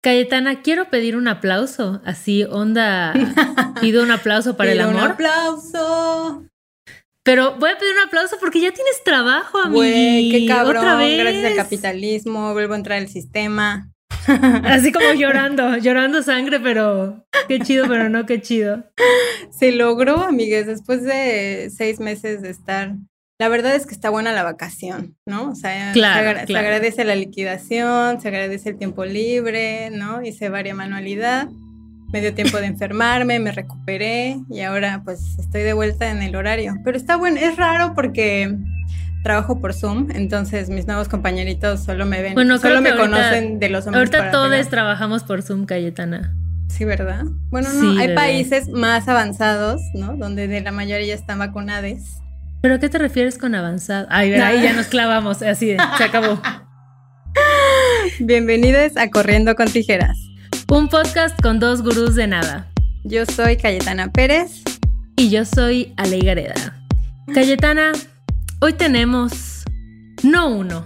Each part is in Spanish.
Cayetana, quiero pedir un aplauso. Así, onda. Pido un aplauso para el amor. Un aplauso. Pero voy a pedir un aplauso porque ya tienes trabajo, amigo. Güey, qué cabrón. Otra vez. Gracias al capitalismo, vuelvo a entrar al sistema. Así como llorando, llorando sangre, pero qué chido, pero no qué chido. Se logró, amigues, después de seis meses de estar. La verdad es que está buena la vacación, ¿no? O sea, se, agradece la liquidación, se agradece el tiempo libre, ¿no? Hice varias manualidad, me dio tiempo de enfermarme, me recuperé y ahora pues estoy de vuelta en el horario. Pero está bueno, es raro porque trabajo por Zoom, entonces mis nuevos compañeritos solo me ven, bueno, solo me conocen de los hombres. Ahorita todos trabajamos por Zoom, Cayetana. Sí, ¿verdad? Bueno, no, hay países más avanzados, ¿no? Donde de la mayoría están vacunadas. ¿Pero a qué te refieres con avanzado? Ay, ahí ya nos clavamos, así se acabó. Bienvenidos a Corriendo con Tijeras. Un podcast con dos gurús de nada. Yo soy Cayetana Pérez. Y yo soy Ale Gareda. Cayetana, Hoy tenemos no uno,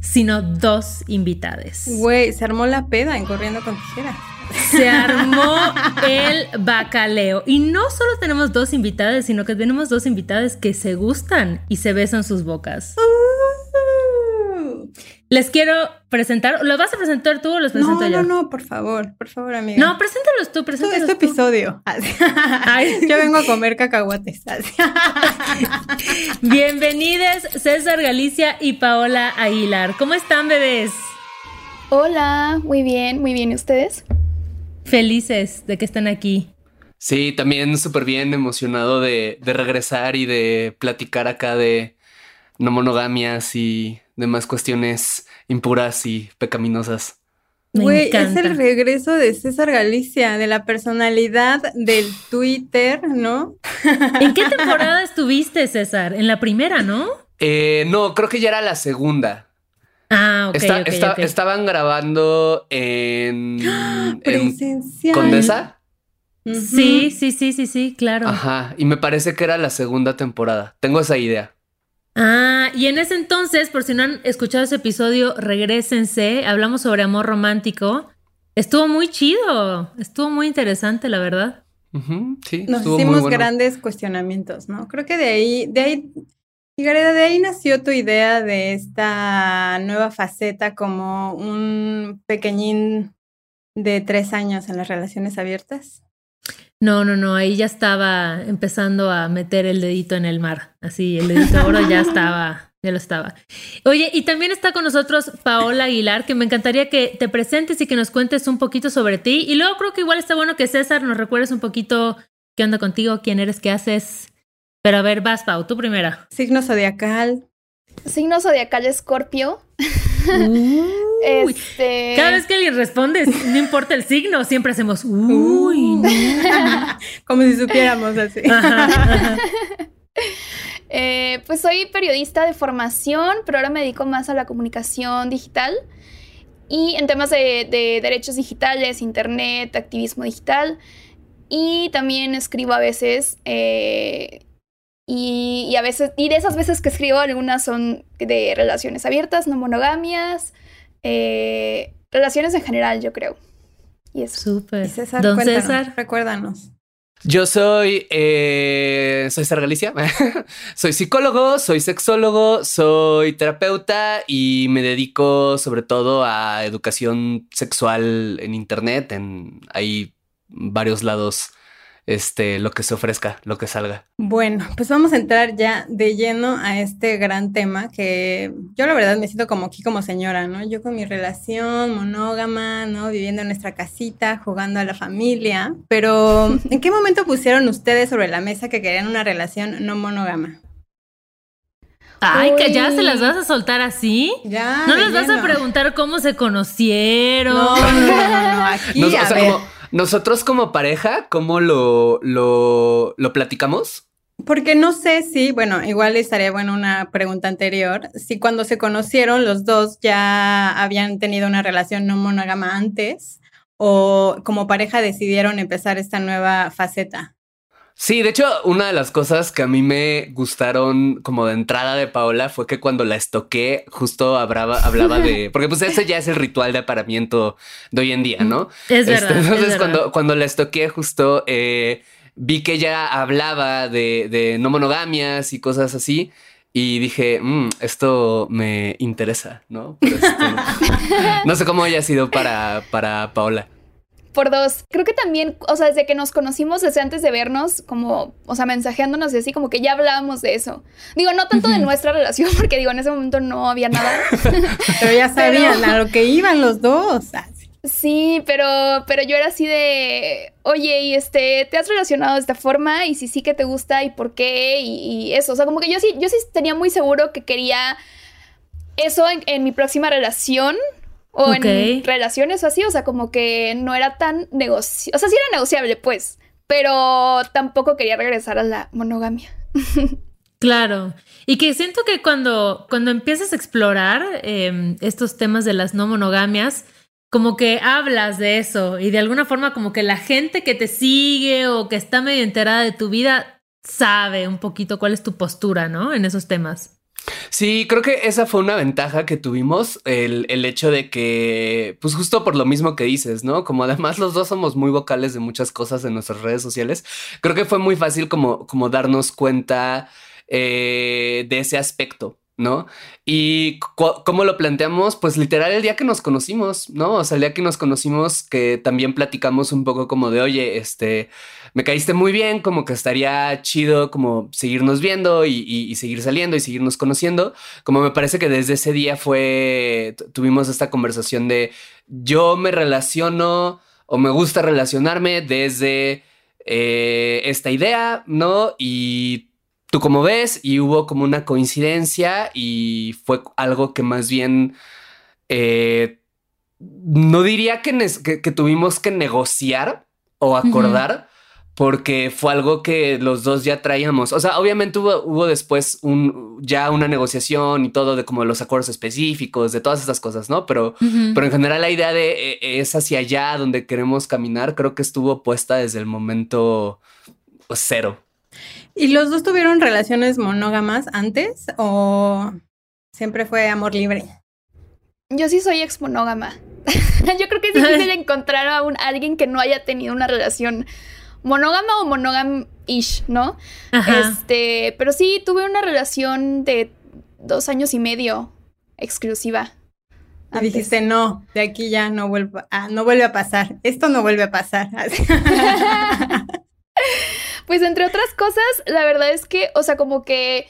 sino dos invitades. Güey, se armó la peda en Corriendo con Tijeras. Se armó el bacaleo. Y no solo tenemos dos invitadas, sino que tenemos dos invitadas que se gustan y se besan sus bocas. Uh. Les quiero presentar. ¿Los vas a presentar tú o los presento yo? No, no, por favor, por favor, amiga. No, preséntalos tú, preséntalos este episodio. yo vengo a comer cacahuates. Bienvenidos César Galicia y Paola Aguilar. ¿Cómo están, bebés? Hola, muy bien, muy bien. ¿Y ustedes? Felices de que están aquí. Sí, también súper bien, emocionado de, de regresar y de platicar acá de no monogamias y demás cuestiones impuras y pecaminosas. Güey, es el regreso de César Galicia, de la personalidad del Twitter, ¿no? ¿En qué temporada estuviste, César? En la primera, ¿no? Eh, no, creo que ya era la segunda. Ah, ok. Estaban grabando en, en Condesa. Sí, sí, sí, sí, sí, claro. Ajá, y me parece que era la segunda temporada. Tengo esa idea. Ah, y en ese entonces, por si no han escuchado ese episodio, regresense. Hablamos sobre amor romántico. Estuvo muy chido, estuvo muy interesante, la verdad. sí, Nos hicimos grandes cuestionamientos, ¿no? Creo que de ahí, de ahí, Gareda, de ahí nació tu idea de esta nueva faceta como un pequeñín de tres años en las relaciones abiertas. No, no, no, ahí ya estaba empezando a meter el dedito en el mar. Así, el dedito oro ya estaba, ya lo estaba. Oye, y también está con nosotros Paola Aguilar, que me encantaría que te presentes y que nos cuentes un poquito sobre ti. Y luego creo que igual está bueno que César nos recuerdes un poquito qué onda contigo, quién eres, qué haces. Pero a ver, vas, Pau, tú primera. Signo zodiacal. Signo zodiacal Escorpio. Este... Cada vez que alguien responde, no importa el signo, siempre hacemos uy. Como si supiéramos así. Eh, pues soy periodista de formación, pero ahora me dedico más a la comunicación digital y en temas de, derechos digitales, internet, activismo digital. Y también escribo a veces eh, y, a veces, y de esas veces que escribo, algunas son de relaciones abiertas, no monogamias, eh, relaciones en general, yo creo. Y eso. Súper. César, Don César. Recuérdanos. Yo soy, eh, soy César Galicia, soy psicólogo, soy sexólogo, soy terapeuta y me dedico sobre todo a educación sexual en Internet, en hay varios lados este, lo que se ofrezca, lo que salga. Bueno, pues vamos a entrar ya de lleno a este gran tema que yo la verdad me siento como aquí como señora, ¿no? Yo con mi relación monógama, ¿no? Viviendo en nuestra casita, jugando a la familia, pero ¿en qué momento pusieron ustedes sobre la mesa que querían una relación no monógama? Ay, que ya se las vas a soltar así. Ya. No les vas a preguntar cómo se conocieron. No, no, no, no. Aquí, a ver. Nosotros como pareja, ¿cómo lo, lo, lo platicamos? Porque no sé si, bueno, igual estaría bueno una pregunta anterior, si cuando se conocieron los dos ya habían tenido una relación no monógama antes o como pareja decidieron empezar esta nueva faceta. Sí, de hecho, una de las cosas que a mí me gustaron como de entrada de Paola fue que cuando la estoqué, justo hablaba, hablaba de. Porque pues ese ya es el ritual de aparamiento de hoy en día, ¿no? Es este, verdad. entonces, cuando, cuando la estoqué, justo eh, vi que ella hablaba de, de, no monogamias y cosas así. Y dije, mm, esto me interesa, ¿no? no sé cómo haya sido para, para Paola. Por dos, creo que también, o sea, desde que nos conocimos, desde antes de vernos, como, o sea, mensajeándonos y así, como que ya hablábamos de eso. Digo, no tanto de nuestra relación, porque digo, en ese momento no había nada. pero ya sabían a lo que iban los dos. Ah, sí, pero, pero yo era así de, oye, y este, ¿te has relacionado de esta forma? Y si sí que te gusta y por qué y, eso. O sea, como que yo sí, yo sí tenía muy seguro que quería eso en mi próxima relación o en relaciones o así, o sea, como que no era tan negociable, o sea, sí era negociable, pues, pero tampoco quería regresar a la monogamia. Claro, y que siento que cuando, cuando empiezas a explorar em, estos temas de las no monogamias, como que hablas de eso y de alguna forma como que la gente que te sigue o que está medio enterada de tu vida sabe un poquito cuál es tu postura, ¿no? En esos temas. Sí, creo que esa fue una ventaja que tuvimos, el, el, hecho de que, pues justo por lo mismo que dices, ¿no? Como además los dos somos muy vocales de muchas cosas en nuestras redes sociales, creo que fue muy fácil como, como darnos cuenta eh, de ese aspecto. ¿No? Y cómo lo planteamos, pues literal el día que nos conocimos, ¿no? O sea, el día que nos conocimos, que también platicamos un poco como de, oye, este, me caíste muy bien, como que estaría chido como seguirnos viendo y, seguir saliendo y seguirnos conociendo. Como me parece que desde ese día fue, tuvimos esta conversación de yo me relaciono o me gusta relacionarme desde eh, esta idea, ¿no? Y tú como ves, y hubo como una coincidencia y fue algo que más bien... Eh, no diría que, que, tuvimos que negociar o acordar, porque fue algo que los dos ya traíamos. O sea, obviamente hubo, hubo después un, ya una negociación y todo de como los acuerdos específicos, de todas estas cosas, ¿no? Pero, pero en general la idea de e, es hacia allá donde queremos caminar, creo que estuvo puesta desde el momento cero. ¿Y los dos tuvieron relaciones monógamas antes o siempre fue amor libre? Yo sí soy ex monógama. Yo creo que es difícil encontrar a un, alguien que no haya tenido una relación monógama o monógam-ish, ¿no? Este, pero sí tuve una relación de dos años y medio exclusiva. Y dijiste, no, de aquí ya no vuelve, a, no vuelve a pasar. Esto no vuelve a pasar. pues entre otras cosas, la verdad es que, o sea, como que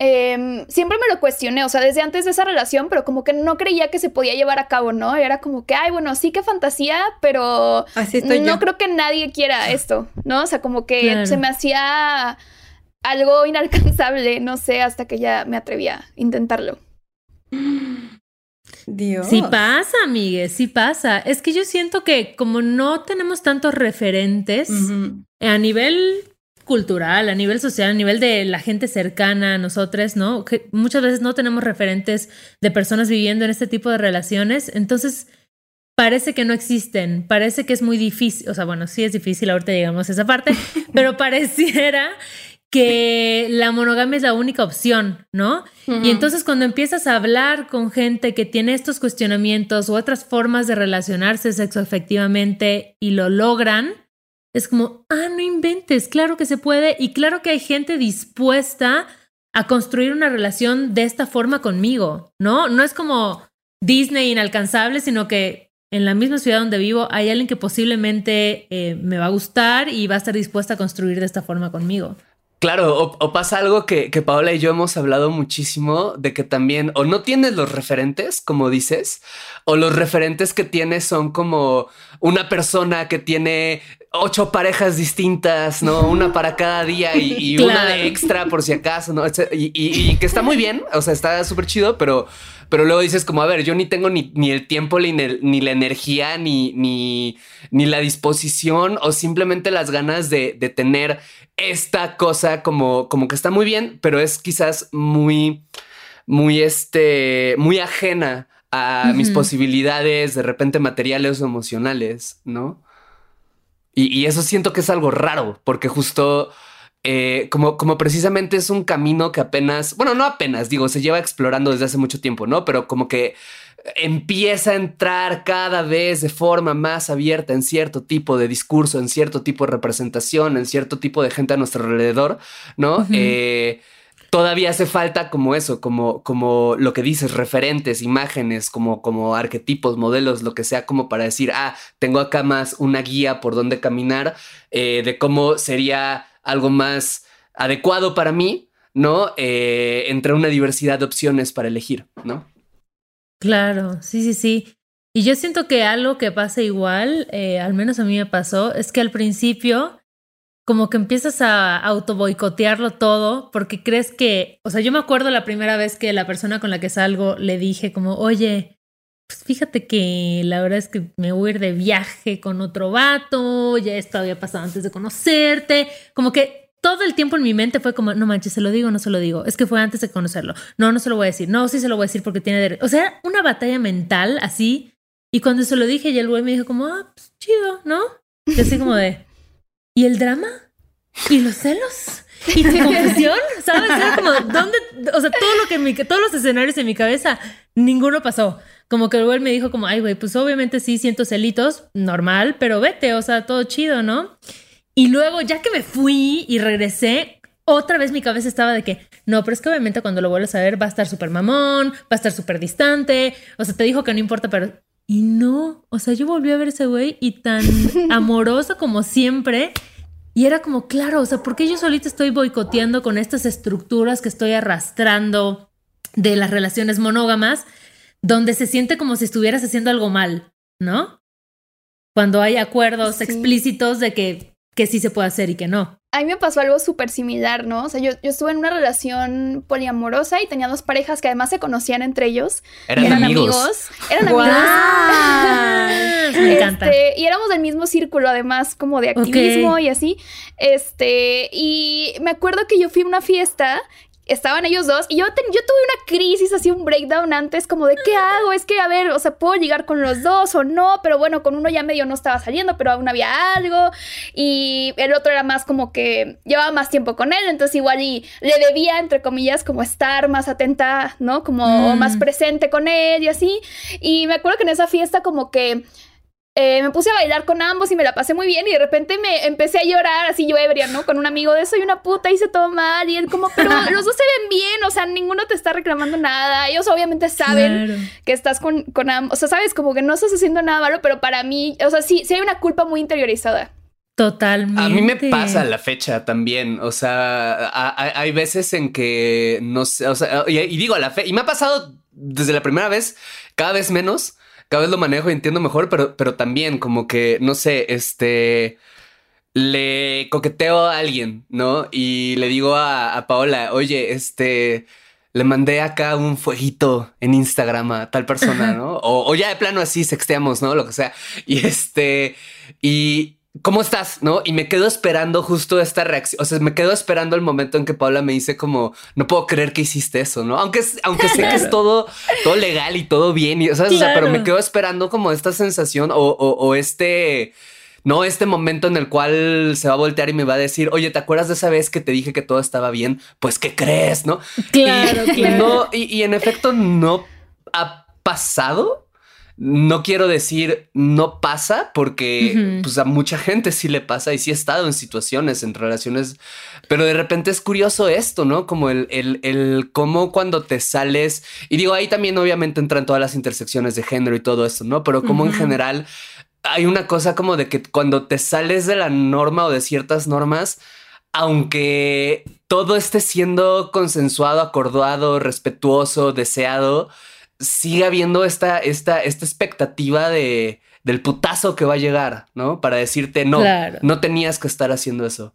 Em, siempre me lo cuestioné, o sea, desde antes de esa relación, pero como que no creía que se podía llevar a cabo, ¿no? Era como que, ay, bueno, sí que fantasía, pero no creo que nadie quiera esto, ¿no? O sea, como que se me hacía algo inalcanzable, no sé, hasta que ya me atreví a intentarlo. Dios. Sí pasa, amigues, sí pasa. Es que yo siento que como no tenemos tantos referentes a nivel cultural, a nivel social, a nivel de la gente cercana a nosotros, ¿no? Que muchas veces no tenemos referentes de personas viviendo en este tipo de relaciones, entonces parece que no existen, parece que es muy difícil, o sea, bueno, sí es difícil, ahorita llegamos a esa parte, pero pareciera que la monogamia es la única opción, ¿no? Y entonces cuando empiezas a hablar con gente que tiene estos cuestionamientos u otras formas de relacionarse sexoafectivamente y lo logran, es como, ah, no inventes, claro que se puede y claro que hay gente dispuesta a construir una relación de esta forma conmigo, ¿no? No es como Disney inalcanzable, sino que en la misma ciudad donde vivo hay alguien que posiblemente eh, me va a gustar y va a estar dispuesta a construir de esta forma conmigo. Claro, o, pasa algo que, que, Paola y yo hemos hablado muchísimo de que también o no tienes los referentes, como dices, o los referentes que tienes son como una persona que tiene ocho parejas distintas, ¿no? Una para cada día y, una de extra por si acaso, ¿no? Y, que está muy bien, o sea, está súper chido, pero, pero luego dices como, a ver, yo ni tengo ni, ni el tiempo, ni, ni, la energía, ni, ni, ni la disposición o simplemente las ganas de, de tener esta cosa como, como que está muy bien, pero es quizás muy, muy, este, muy ajena a mis posibilidades de repente materiales o emocionales, ¿no? Y, eso siento que es algo raro, porque justo eh, como, como precisamente es un camino que apenas, bueno, no apenas, digo, se lleva explorando desde hace mucho tiempo, ¿no? Pero como que empieza a entrar cada vez de forma más abierta en cierto tipo de discurso, en cierto tipo de representación, en cierto tipo de gente a nuestro alrededor, ¿no? eh, todavía hace falta como eso, como, como lo que dices, referentes, imágenes, como, como arquetipos, modelos, lo que sea, como para decir, ah, tengo acá más una guía por dónde caminar, eh, de cómo sería algo más adecuado para mí, ¿no? Eh, entre una diversidad de opciones para elegir, ¿no? Claro, sí, sí, sí. Y yo siento que algo que pasa igual, eh, al menos a mí me pasó, es que al principio como que empiezas a auto boicotearlo todo porque crees que, o sea, yo me acuerdo la primera vez que la persona con la que salgo le dije como, oye, pues fíjate que la verdad es que me voy a ir de viaje con otro vato, ya esto había pasado antes de conocerte, como que todo el tiempo en mi mente fue como, no manches, se lo digo, no se lo digo, es que fue antes de conocerlo, no, no se lo voy a decir, no, sí se lo voy a decir porque tiene derecho, o sea, una batalla mental así, y cuando se lo dije, y el güey me dijo como, ah, pues chido, ¿no? Y así como de... ¿Y el drama? ¿Y los celos? ¿Y tu confusión? ¿Sabes? Era como, ¿dónde? O sea, todo lo que mi, todos los escenarios en mi cabeza, ninguno pasó. Como que el me dijo como, ay, güey, pues obviamente sí siento celitos, normal, pero vete, o sea, todo chido, ¿no? Y luego, ya que me fui y regresé, otra vez mi cabeza estaba de que, no, pero es que obviamente cuando lo vuelves a ver va a estar súper mamón, va a estar súper distante, o sea, te dijo que no importa, pero... Y no, o sea, yo volví a ver ese güey y tan amoroso como siempre. Y era como, claro, o sea, ¿por qué yo solita estoy boicoteando con estas estructuras que estoy arrastrando de las relaciones monógamas, donde se siente como si estuvieras haciendo algo mal, ¿no? Cuando hay acuerdos explícitos de que, que sí se puede hacer y que no a mí me pasó algo súper similar, ¿no? O sea, yo, yo, estuve en una relación poliamorosa y tenía dos parejas que además se conocían entre ellos. Eran, amigos. Eran amigos. me encanta. Este, y éramos del mismo círculo, además, como de activismo y así. Este, y me acuerdo que yo fui a una fiesta estaban ellos dos y yo, yo tuve una crisis, así un breakdown antes, como de qué hago, es que a ver, o sea, puedo llegar con los dos o no, pero bueno, con uno ya medio no estaba saliendo, pero aún había algo y el otro era más como que llevaba más tiempo con él, entonces igual y le debía, entre comillas, como estar más atenta, ¿no? Como más mm. presente con él y así. Y me acuerdo que en esa fiesta como que eh, me puse a bailar con ambos y me la pasé muy bien y de repente me empecé a llorar así yo ebria, ¿no? Con un amigo de soy una puta, hice todo mal y él como, pero los dos se ven bien, o sea, ninguno te está reclamando nada, ellos obviamente saben que estás con, con ambos, o sea, sabes, como que no estás haciendo nada malo, pero para mí, o sea, sí, sí hay una culpa muy interiorizada. Totalmente. A mí me pasa la fecha también. O sea, hay veces en que no sé, o sea, y, y digo la fe, y me ha pasado desde la primera vez, cada vez menos cada vez lo manejo y entiendo mejor, pero, pero también como que, no sé, este, le coqueteo a alguien, ¿no? Y le digo a, Paola, oye, este, le mandé acá un fueguito en Instagram a tal persona, ¿no? O, o, ya de plano así sexteamos, ¿no? Lo que sea. Y este, y, ¿cómo estás? ¿No? Y me quedo esperando justo esta reacción. O sea, me quedo esperando el momento en que Paula me dice como, no puedo creer que hiciste eso, ¿no? Aunque, aunque sé que es todo, todo legal y todo bien, y, o sea, pero me quedo esperando como esta sensación o, o, este... No, este momento en el cual se va a voltear y me va a decir, oye, ¿te acuerdas de esa vez que te dije que todo estaba bien? Pues, ¿qué crees? ¿No? Claro, y, no, y en efecto no ha pasado, no quiero decir no pasa porque pues a mucha gente sí le pasa y sí he estado en situaciones, en relaciones, pero de repente es curioso esto, ¿no? Como el, el, el cómo cuando te sales, y digo, ahí también obviamente entran todas las intersecciones de género y todo esto, ¿no? Pero como en general hay una cosa como de que cuando te sales de la norma o de ciertas normas, aunque todo esté siendo consensuado, acordado, respetuoso, deseado, sigue habiendo esta, esta, esta expectativa de, del putazo que va a llegar, ¿no? Para decirte, no, no tenías que estar haciendo eso.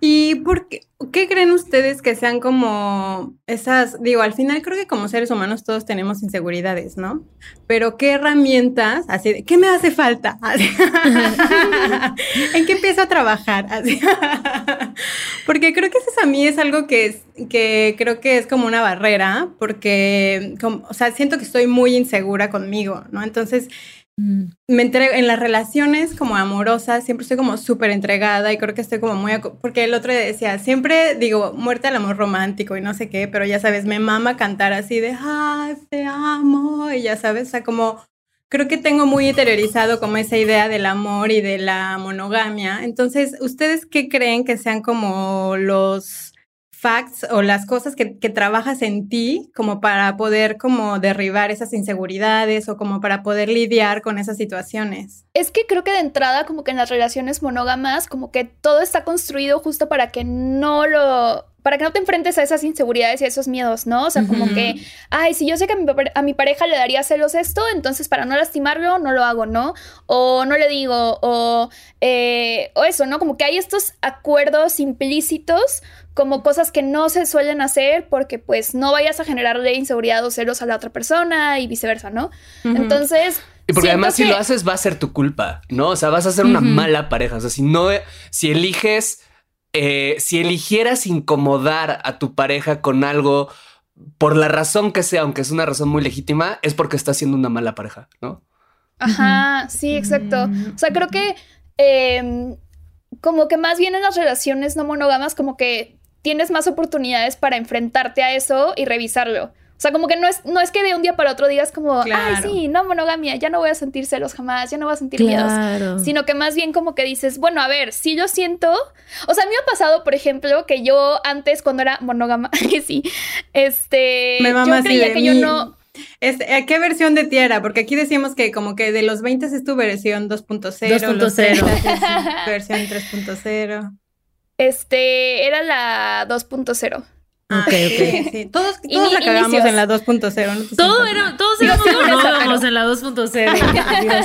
¿Y por qué, creen ustedes que sean como esas, digo, al final creo que como seres humanos todos tenemos inseguridades, ¿no? Pero qué herramientas, así, ¿qué me hace falta? ¿En qué empiezo a trabajar? porque creo que eso a mí es algo que, es, que creo que es como una barrera, porque, o sea, siento que estoy muy insegura conmigo, ¿no? Entonces. Me entrego en las relaciones como amorosas, siempre estoy como súper entregada y creo que estoy como muy, porque el otro decía, siempre digo, muerte al amor romántico y no sé qué, pero ya sabes, me mama cantar así de, te amo, y ya sabes, o sea, como creo que tengo muy interiorizado como esa idea del amor y de la monogamia. Entonces, ¿ustedes qué creen que sean como los facts o las cosas que, trabajas en ti como para poder como derribar esas inseguridades o como para poder lidiar con esas situaciones? Es que creo que de entrada como que en las relaciones monógamas como que todo está construido justo para que no lo para que no te enfrentes a esas inseguridades y a esos miedos, ¿no? O sea, como que, ay, si yo sé que a mi, pareja le daría celos esto, entonces para no lastimarlo, no lo hago, ¿no? O no le digo, o, eh, o eso, ¿no? Como que hay estos acuerdos implícitos como cosas que no se suelen hacer porque pues no vayas a generarle inseguridad o celos a la otra persona y viceversa, ¿no? Entonces... Y porque además si lo haces va a ser tu culpa, ¿no? O sea, vas a ser una mala pareja. O sea, si no, si eliges eh, si eligieras incomodar a tu pareja con algo por la razón que sea, aunque es una razón muy legítima, es porque estás siendo una mala pareja, ¿no? Ajá, sí, exacto. O sea, creo que em, como que más bien en las relaciones no monógamas, como que tienes más oportunidades para enfrentarte a eso y revisarlo. O sea, como que no es, no es que de un día para otro digas como, ay, sí, no monogamia, ya no voy a sentir celos jamás, ya no voy a sentir miedos. Sino que más bien como que dices, bueno, a ver, si yo siento. O sea, a mí me ha pasado, por ejemplo, que yo antes, cuando era monógama, que sí, este. Me yo creía que yo no. ¿A qué versión de tierra? Porque aquí decíamos que como que de los 20 es tu versión 2.0. 2.0. versión 3.0. Este, era la 2.0. Ah, ok, ok. Sí, todos, todos la cagamos en la 2.0. Todo era, todos éramos monógamos en la 2.0. Todavía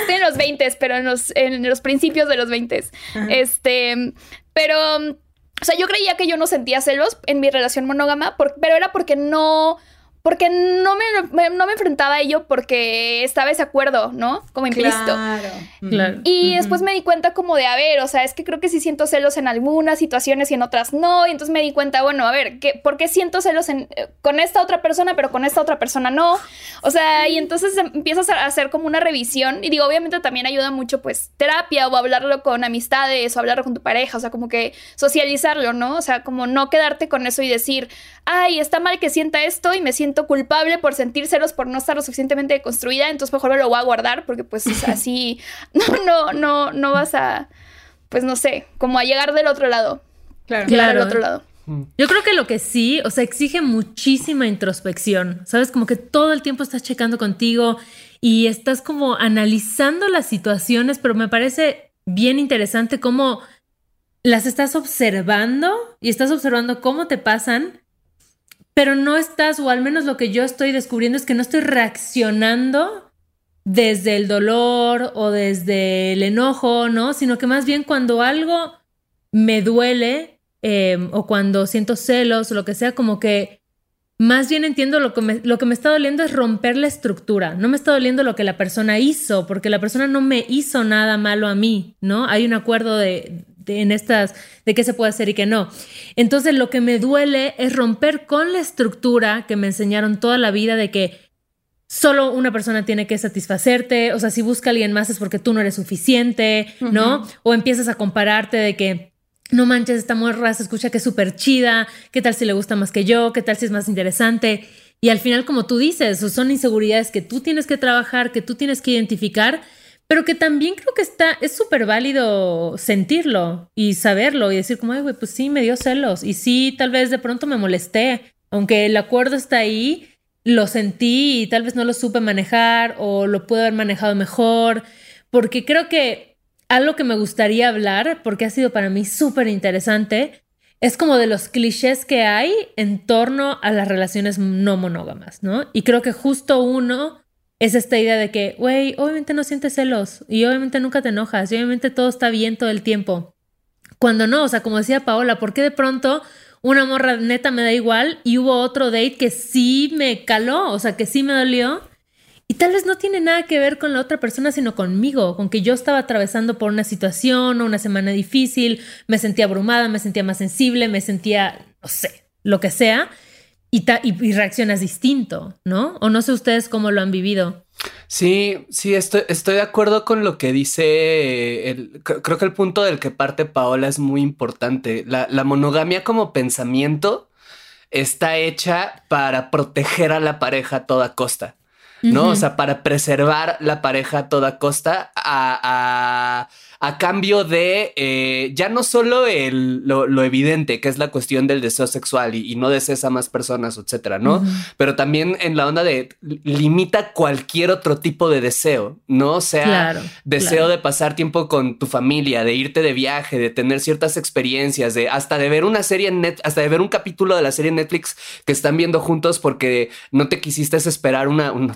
estoy en los 20, pero en los, en los principios de los 20. Este, pero, o sea, yo creía que yo no sentía celos en mi relación monógama, pero era porque no porque no me, no me enfrentaba a ello porque estaba ese acuerdo, ¿no? Como implícito. Claro. claro. Y después me di cuenta como de, a ver, o sea, es que creo que sí siento celos en algunas situaciones y en otras no. Y entonces me di cuenta, bueno, a ver, ¿qué, ¿por qué siento celos en, con esta otra persona, pero con esta otra persona no? O sea, y entonces empiezas a hacer como una revisión. Y digo, obviamente también ayuda mucho, pues, terapia o hablarlo con amistades o hablarlo con tu pareja. O sea, como que socializarlo, ¿no? O sea, como no quedarte con eso y decir, ay, está mal que sienta esto y me siento culpable por sentir celos por no estar lo suficientemente construida, entonces mejor me lo voy a guardar porque pues así no, no, no, no vas a, pues no sé, como a llegar del otro lado. Claro. Claro. Del otro lado. Mm. Yo creo que lo que sí, o sea, exige muchísima introspección, ¿sabes? Como que todo el tiempo estás checando contigo y estás como analizando las situaciones, pero me parece bien interesante cómo las estás observando y estás observando cómo te pasan pero no estás, o al menos lo que yo estoy descubriendo es que no estoy reaccionando desde el dolor o desde el enojo, ¿no? Sino que más bien cuando algo me duele em, o cuando siento celos o lo que sea, como que más bien entiendo lo que, me, lo que me está doliendo es romper la estructura. No me está doliendo lo que la persona hizo, porque la persona no me hizo nada malo a mí, ¿no? Hay un acuerdo de, en estas, de qué se puede hacer y qué no. Entonces lo que me duele es romper con la estructura que me enseñaron toda la vida de que solo una persona tiene que satisfacerte, o sea, si busca a alguien más es porque tú no eres suficiente, ¿no? O empiezas a compararte de que no manches, esta morra se escucha que es súper chida, qué tal si le gusta más que yo, qué tal si es más interesante. Y al final, como tú dices, son inseguridades que tú tienes que trabajar, que tú tienes que identificar pero que también creo que está, es súper válido sentirlo y saberlo y decir como, ay, güey, pues sí, me dio celos y sí, tal vez de pronto me molesté, aunque el acuerdo está ahí, lo sentí y tal vez no lo supe manejar o lo puedo haber manejado mejor, porque creo que algo que me gustaría hablar, porque ha sido para mí súper interesante, es como de los clichés que hay en torno a las relaciones no monógamas, ¿no? Y creo que justo uno es esta idea de que, güey, obviamente no sientes celos y obviamente nunca te enojas y obviamente todo está bien todo el tiempo. Cuando no, o sea, como decía Paola, ¿por qué de pronto una morra neta me da igual y hubo otro date que sí me caló, o sea, que sí me dolió? Y tal vez no tiene nada que ver con la otra persona, sino conmigo, con que yo estaba atravesando por una situación o una semana difícil, me sentía abrumada, me sentía más sensible, me sentía, no sé, lo que sea. Y, y, reaccionas distinto, ¿no? O no sé ustedes cómo lo han vivido. Sí, sí, estoy, estoy de acuerdo con lo que dice. creo que el punto del que parte Paola es muy importante. La, la monogamia como pensamiento está hecha para proteger a la pareja a toda costa. ¿no? O sea, para preservar la pareja a toda costa a, a cambio de eh, ya no solo el, lo, evidente, que es la cuestión del deseo sexual y, no desees a más personas, etcétera, ¿no? Pero también en la onda de limita cualquier otro tipo de deseo, ¿no? Sea deseo de pasar tiempo con tu familia, de irte de viaje, de tener ciertas experiencias, de hasta de ver una serie en net, hasta de ver un capítulo de la serie Netflix que están viendo juntos porque no te quisiste esperar una, o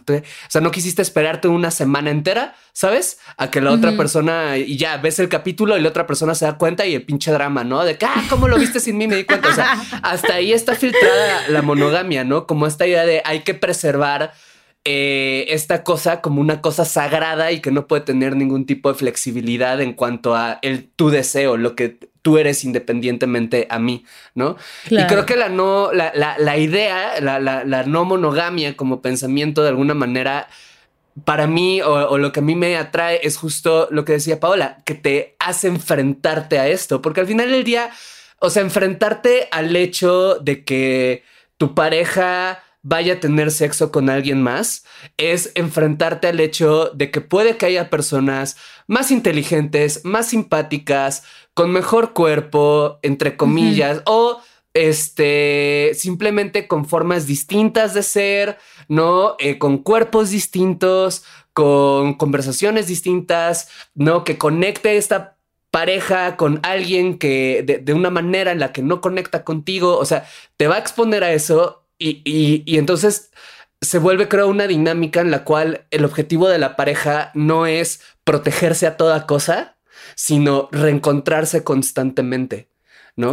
sea, no quisiste esperarte una semana entera, ¿sabes? A que la otra persona y ya ves el capítulo y la otra persona se da cuenta y el pinche drama, ¿no? De que, ah, ¿cómo lo viste sin mí? Me di cuenta. O sea, hasta ahí está filtrada la monogamia, ¿no? Como esta idea de hay que preservar eh, esta cosa como una cosa sagrada y que no puede tener ningún tipo de flexibilidad en cuanto a el tu deseo, lo que tú eres independientemente a mí, ¿no? Y creo que la no, la, la, idea, la, la, no monogamia como pensamiento de alguna manera para mí o, lo que a mí me atrae es justo lo que decía Paola, que te hace enfrentarte a esto, porque al final del día, o sea, enfrentarte al hecho de que tu pareja vaya a tener sexo con alguien más, es enfrentarte al hecho de que puede que haya personas más inteligentes, más simpáticas, con mejor cuerpo, entre comillas, o este, simplemente con formas distintas de ser, ¿no? Eh, con cuerpos distintos, con conversaciones distintas, ¿no? Que conecte esta pareja con alguien que de, una manera en la que no conecta contigo, o sea, te va a exponer a eso y, y entonces se vuelve, creo, una dinámica en la cual el objetivo de la pareja no es protegerse a toda cosa, sino reencontrarse constantemente. ¿No?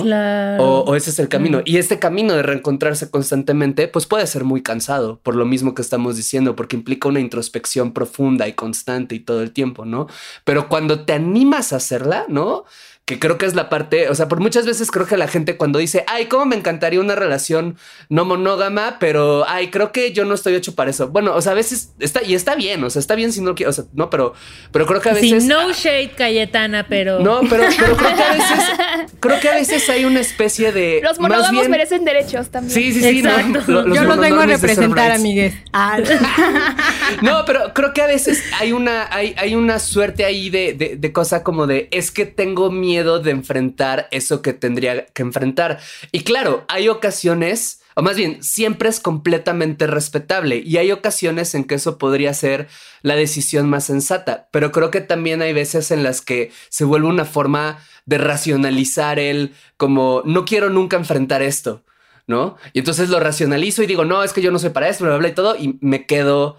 O, ese es el camino. Y este camino de reencontrarse constantemente, pues puede ser muy cansado, por lo mismo que estamos diciendo, porque implica una introspección profunda y constante y todo el tiempo, ¿no? Pero cuando te animas a hacerla, ¿no? Que creo que es la parte, o sea, por muchas veces creo que la gente cuando dice, ay, cómo me encantaría una relación no monógama, pero, ay, creo que yo no estoy hecho para eso. Bueno, o sea, a veces está, y está bien, o sea, está bien si no quiero, o sea, no, pero, pero creo que a veces... Sí, no shade, Cayetana, pero... No, pero, creo que a veces, creo que a veces hay una especie de... Los monógamos merecen derechos también. Sí, sí, sí. yo los vengo a representar, amigues. Ah. no, pero creo que a veces hay una, hay, hay una suerte ahí de, de, de cosa como de, es que tengo miedo miedo de enfrentar eso que tendría que enfrentar. Y claro, hay ocasiones, o más bien, siempre es completamente respetable y hay ocasiones en que eso podría ser la decisión más sensata, pero creo que también hay veces en las que se vuelve una forma de racionalizar el como no quiero nunca enfrentar esto, ¿no? Y entonces lo racionalizo y digo, no, es que yo no soy para esto, bla, bla, y todo, y me quedo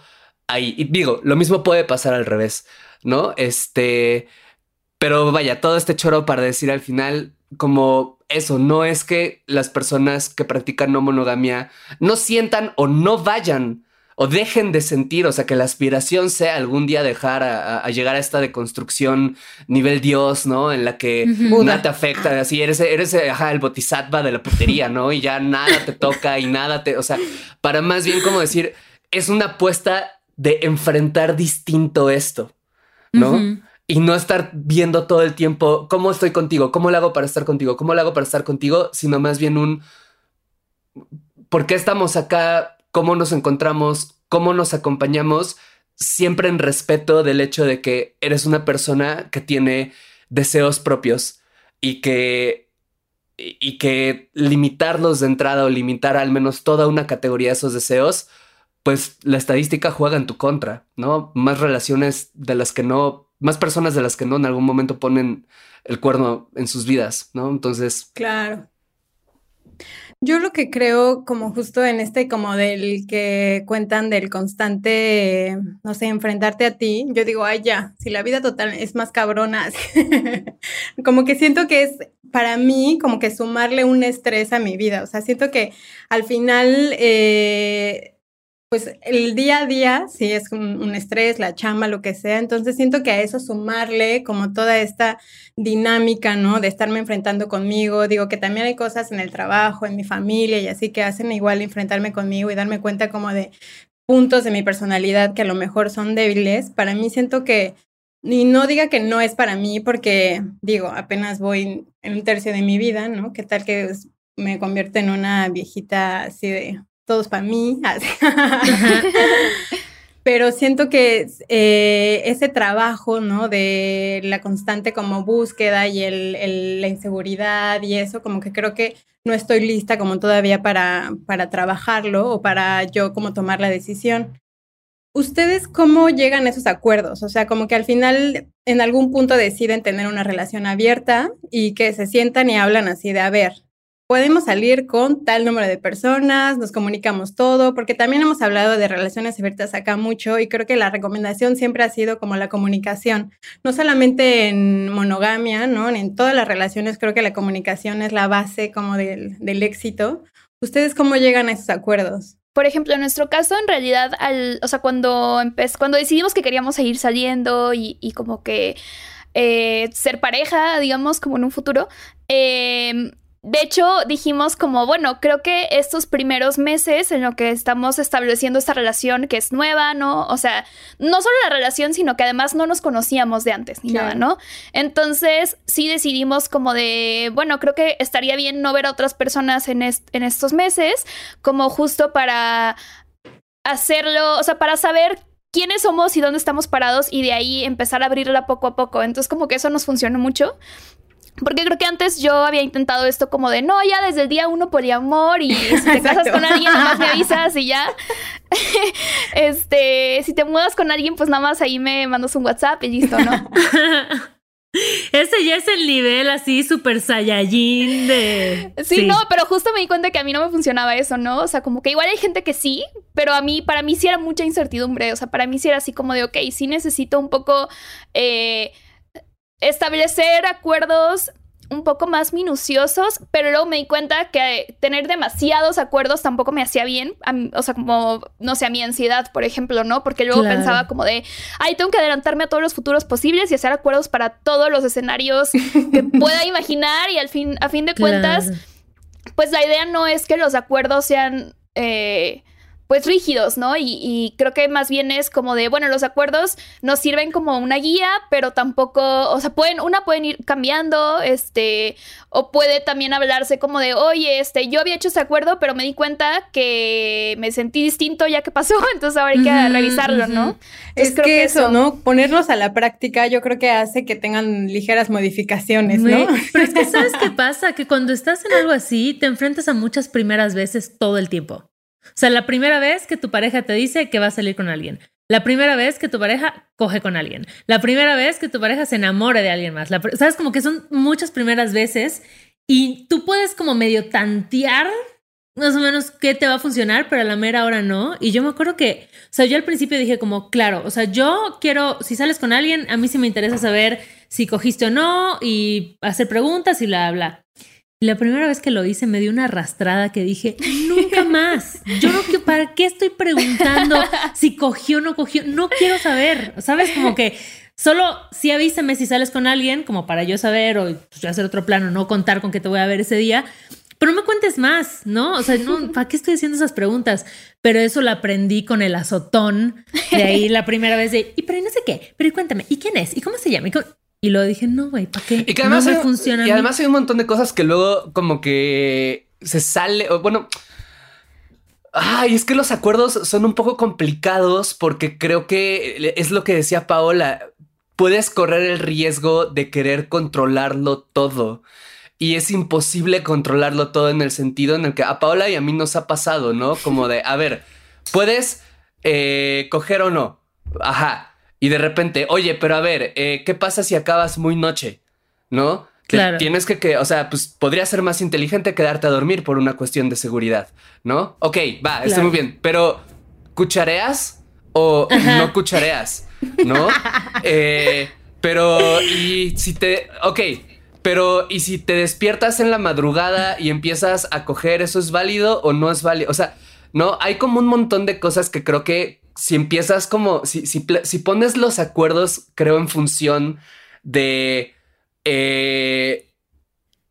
ahí. Y digo, lo mismo puede pasar al revés, ¿no? Este, pero vaya, todo este choro para decir al final como eso, no es que las personas que practican no monogamia no sientan o no vayan o dejen de sentir, o sea, que la aspiración sea algún día dejar a, llegar a esta deconstrucción nivel Dios, ¿no? En la que nada te afecta, así eres, eres el bodhisattva de la putería, ¿no? Y ya nada te toca y nada te, o sea, para más bien como decir, es una apuesta de enfrentar distinto esto, ¿no? Y no estar viendo todo el tiempo cómo estoy contigo, cómo lo hago para estar contigo, cómo lo hago para estar contigo, sino más bien un por qué estamos acá, cómo nos encontramos, cómo nos acompañamos, siempre en respeto del hecho de que eres una persona que tiene deseos propios y que y que limitarlos de entrada o limitar al menos toda una categoría de esos deseos, pues la estadística juega en tu contra, ¿no? Más relaciones de las que no más personas de las que no en algún momento ponen el cuerno en sus vidas, ¿no? Entonces. Claro. Yo lo que creo, como justo en este, como del que cuentan del constante, no sé, enfrentarte a ti, yo digo, ay, ya, si la vida total es más cabrona, como que siento que es para mí como que sumarle un estrés a mi vida, o sea, siento que al final, eh, pues el día a día, sí es un, estrés, la chamba, lo que sea, entonces siento que a eso sumarle como toda esta dinámica, ¿no? De estarme enfrentando conmigo, digo que también hay cosas en el trabajo, en mi familia y así que hacen igual enfrentarme conmigo y darme cuenta como de puntos de mi personalidad que a lo mejor son débiles, para mí siento que, y no diga que no es para mí porque, digo, apenas voy en un tercio de mi vida, ¿no? ¿Qué tal que me convierto en una viejita así de todos para mí. Pero siento que eh, ese trabajo, ¿no? De la constante como búsqueda y el, la inseguridad y eso, como que creo que no estoy lista como todavía para, para trabajarlo o para yo como tomar la decisión. ¿Ustedes cómo llegan a esos acuerdos? O sea, como que al final en algún punto deciden tener una relación abierta y que se sientan y hablan así de, a ver, podemos salir con tal número de personas, nos comunicamos todo, porque también hemos hablado de relaciones abiertas acá mucho y creo que la recomendación siempre ha sido como la comunicación, no solamente en monogamia, ¿no? En todas las relaciones creo que la comunicación es la base como del, éxito. ¿Ustedes cómo llegan a esos acuerdos? Por ejemplo, en nuestro caso, en realidad, al, o sea, cuando, cuando decidimos que queríamos seguir saliendo y, como que eh, ser pareja, digamos, como en un futuro, eh, de hecho, dijimos como, bueno, creo que estos primeros meses en lo que estamos estableciendo esta relación que es nueva, ¿no? O sea, no solo la relación, sino que además no nos conocíamos de antes ni nada, ¿no? Entonces, sí decidimos como de, bueno, creo que estaría bien no ver a otras personas en, en estos meses, como justo para hacerlo, o sea, para saber quiénes somos y dónde estamos parados y de ahí empezar a abrirla poco a poco. Entonces, como que eso nos funcionó mucho. Porque creo que antes yo había intentado esto como de, no, ya desde el día uno poliamor y si te casas con alguien, nada más me avisas y ya. este, si te mudas con alguien, pues nada más ahí me mandas un WhatsApp y listo, ¿no? Ese ya es el nivel así súper saiyajin de... Sí, sí, no, pero justo me di cuenta que a mí no me funcionaba eso, ¿no? O sea, como que igual hay gente que sí, pero a mí, para mí sí era mucha incertidumbre, o sea, para mí sí era así como de, ok, sí necesito un poco... Eh, establecer acuerdos un poco más minuciosos, pero luego me di cuenta que tener demasiados acuerdos tampoco me hacía bien, o sea, como, no sé, a mi ansiedad, por ejemplo, ¿no? Porque luego pensaba como de, ay, tengo que adelantarme a todos los futuros posibles y hacer acuerdos para todos los escenarios que pueda imaginar y al fin, a fin de cuentas, pues la idea no es que los acuerdos sean... Eh, pues rígidos, ¿no? Y, creo que más bien es como de, bueno, los acuerdos nos sirven como una guía, pero tampoco, o sea, pueden, una pueden ir cambiando, este, o puede también hablarse como de, oye, este, yo había hecho ese acuerdo, pero me di cuenta que me sentí distinto ya que pasó, entonces ahora hay que revisarlo, ¿no? Es creo que, eso, ¿no? Ponerlos a la práctica yo creo que hace que tengan ligeras modificaciones, ¿no? Pero es que sabes qué pasa, que cuando estás en algo así, te enfrentas a muchas primeras veces todo el tiempo. O sea, la primera vez que tu pareja te dice que va a salir con alguien. La primera vez que tu pareja coge con alguien. La primera vez que tu pareja se enamore de alguien más. Sabes, como que son muchas primeras veces y tú puedes como medio tantear más o menos qué te va a funcionar, pero a la mera hora no. Y yo me acuerdo que, o sea, yo al principio dije como, claro, o sea, yo quiero, si sales con alguien, a mí sí me interesa saber si cogiste o no y hacer preguntas y bla, bla. La primera vez que lo hice me dio una arrastrada que dije, nunca más. Yo no quiero, ¿para qué estoy preguntando si cogió o no cogió? No quiero saber, ¿sabes? Como que solo sí avísame si sales con alguien, como para yo saber o pues, hacer otro plano, no contar con que te voy a ver ese día. Pero no me cuentes más, ¿no? O sea, no, ¿para qué estoy haciendo esas preguntas? Pero eso lo aprendí con el azotón. De ahí la primera vez de, y pero no sé qué, pero cuéntame, ¿y quién es? ¿Y cómo se llama? Y luego dije, no, güey, ¿para qué? Y que además, no funciona. Y además hay un montón de cosas que luego como que se sale, o bueno, Ay, es que los acuerdos son un poco complicados porque creo que es lo que decía Paola. Puedes correr el riesgo de querer controlarlo todo. Y es imposible controlarlo todo en el sentido en el que a Paola y a mí nos ha pasado, ¿no? Como de, a ver, puedes eh, coger o no. Ajá y de repente, oye, pero a ver, eh, ¿qué pasa si acabas muy noche? ¿No? Claro. Tienes que, que, o sea, pues podría ser más inteligente quedarte a dormir por una cuestión de seguridad, ¿no? Ok, va, está muy bien, pero ¿cuchareas o no cuchareas? ¿No? eh, pero, y si te, ok, pero ¿y si te despiertas en la madrugada y empiezas a coger, eso es válido o no es válido? O sea, ¿no? Hay como un montón de cosas que creo que si empiezas como, si, si, si pones los acuerdos, creo, en función de... Eh,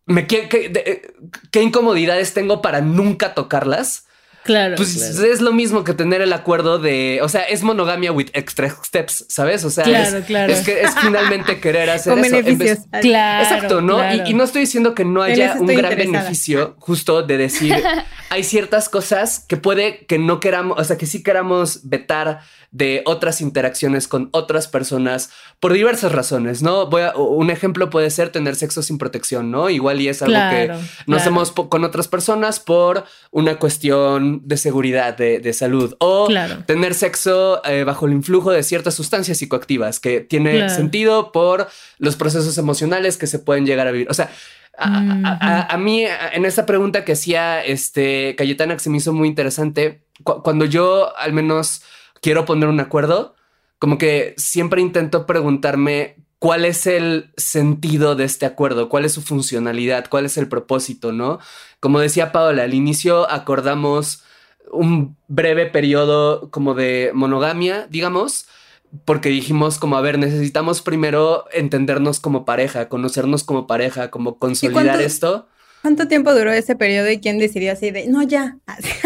me, qué, qué incomodidades tengo para nunca tocarlas Claro. Pues es lo mismo que tener el acuerdo de, o sea, es monogamia with extra steps, ¿sabes? O sea, es, que es finalmente querer hacer eso. Beneficios. claro. Exacto, ¿no? Y, no estoy diciendo que no haya un gran beneficio justo de decir, hay ciertas cosas que puede que no queramos, o sea, que sí queramos vetar de otras interacciones con otras personas por diversas razones, ¿no? Voy a, un ejemplo puede ser tener sexo sin protección, ¿no? Igual y es algo que no hacemos con otras personas por una cuestión de seguridad, de, salud, o tener sexo eh, bajo el influjo de ciertas sustancias psicoactivas, que tiene sentido por los procesos emocionales que se pueden llegar a vivir. O sea, a, mí, en esa pregunta que hacía este Cayetana, que se me hizo muy interesante, cuando yo al menos quiero poner un acuerdo, como que siempre intento preguntarme cuál es el sentido de este acuerdo, cuál es su funcionalidad, cuál es el propósito, ¿no? Como decía Paola, al inicio acordamos un breve periodo como de monogamia, digamos, porque dijimos como, a ver, necesitamos primero entendernos como pareja, conocernos como pareja, como consolidar esto. ¿Cuánto tiempo duró ese periodo y quién decidió así de, no, ya?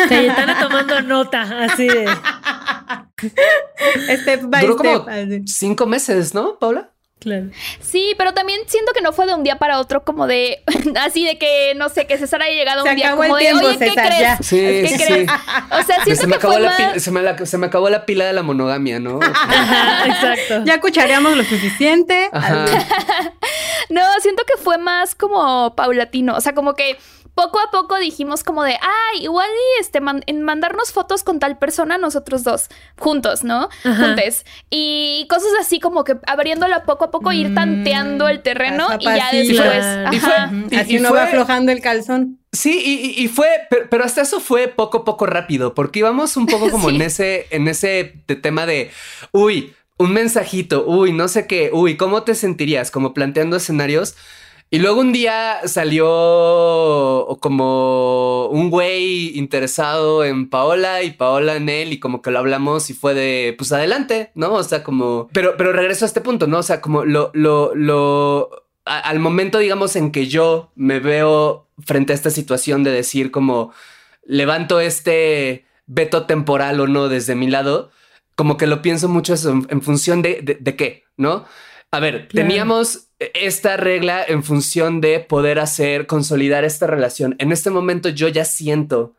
están tomando nota, así de... Step by Duró como cinco meses, ¿no, Paula? Claro. Sí, pero también siento que no fue de un día para otro, como de así de que no sé, que César haya llegado un día como de oye, ¿qué crees? Sí, ¿Qué sí, crees? O sea, siento se me que acabó fue la más... se, me se, me acabó la pila de la monogamia, ¿no? exacto. Ya cuchareamos lo suficiente. no, siento que fue más como paulatino. O sea, como que poco a poco dijimos como de, ay, igual y este, en mandarnos fotos con tal persona nosotros dos, juntos, ¿no? Juntes. Y cosas así como que abriéndolo poco a poco, ir tanteando el terreno y ya después... Y fue, así uno va aflojando el calzón. Sí, y, fue, pero, hasta eso fue poco a poco rápido, porque íbamos un poco como en ese, en ese tema de, uy, un mensajito, uy, no sé qué, uy, ¿cómo te sentirías? Como planteando escenarios. Y luego un día salió como un güey interesado en Paola y Paola en él y como que lo hablamos y fue de, pues adelante, ¿no? O sea, como, pero, pero regreso a este punto, ¿no? O sea, como lo, lo, lo, al momento, digamos, en que yo me veo frente a esta situación de decir como, levanto este veto temporal o no desde mi lado, como que lo pienso mucho en, función de, de, qué, ¿no? A ver, teníamos esta regla en función de poder hacer, consolidar esta relación. En este momento yo ya siento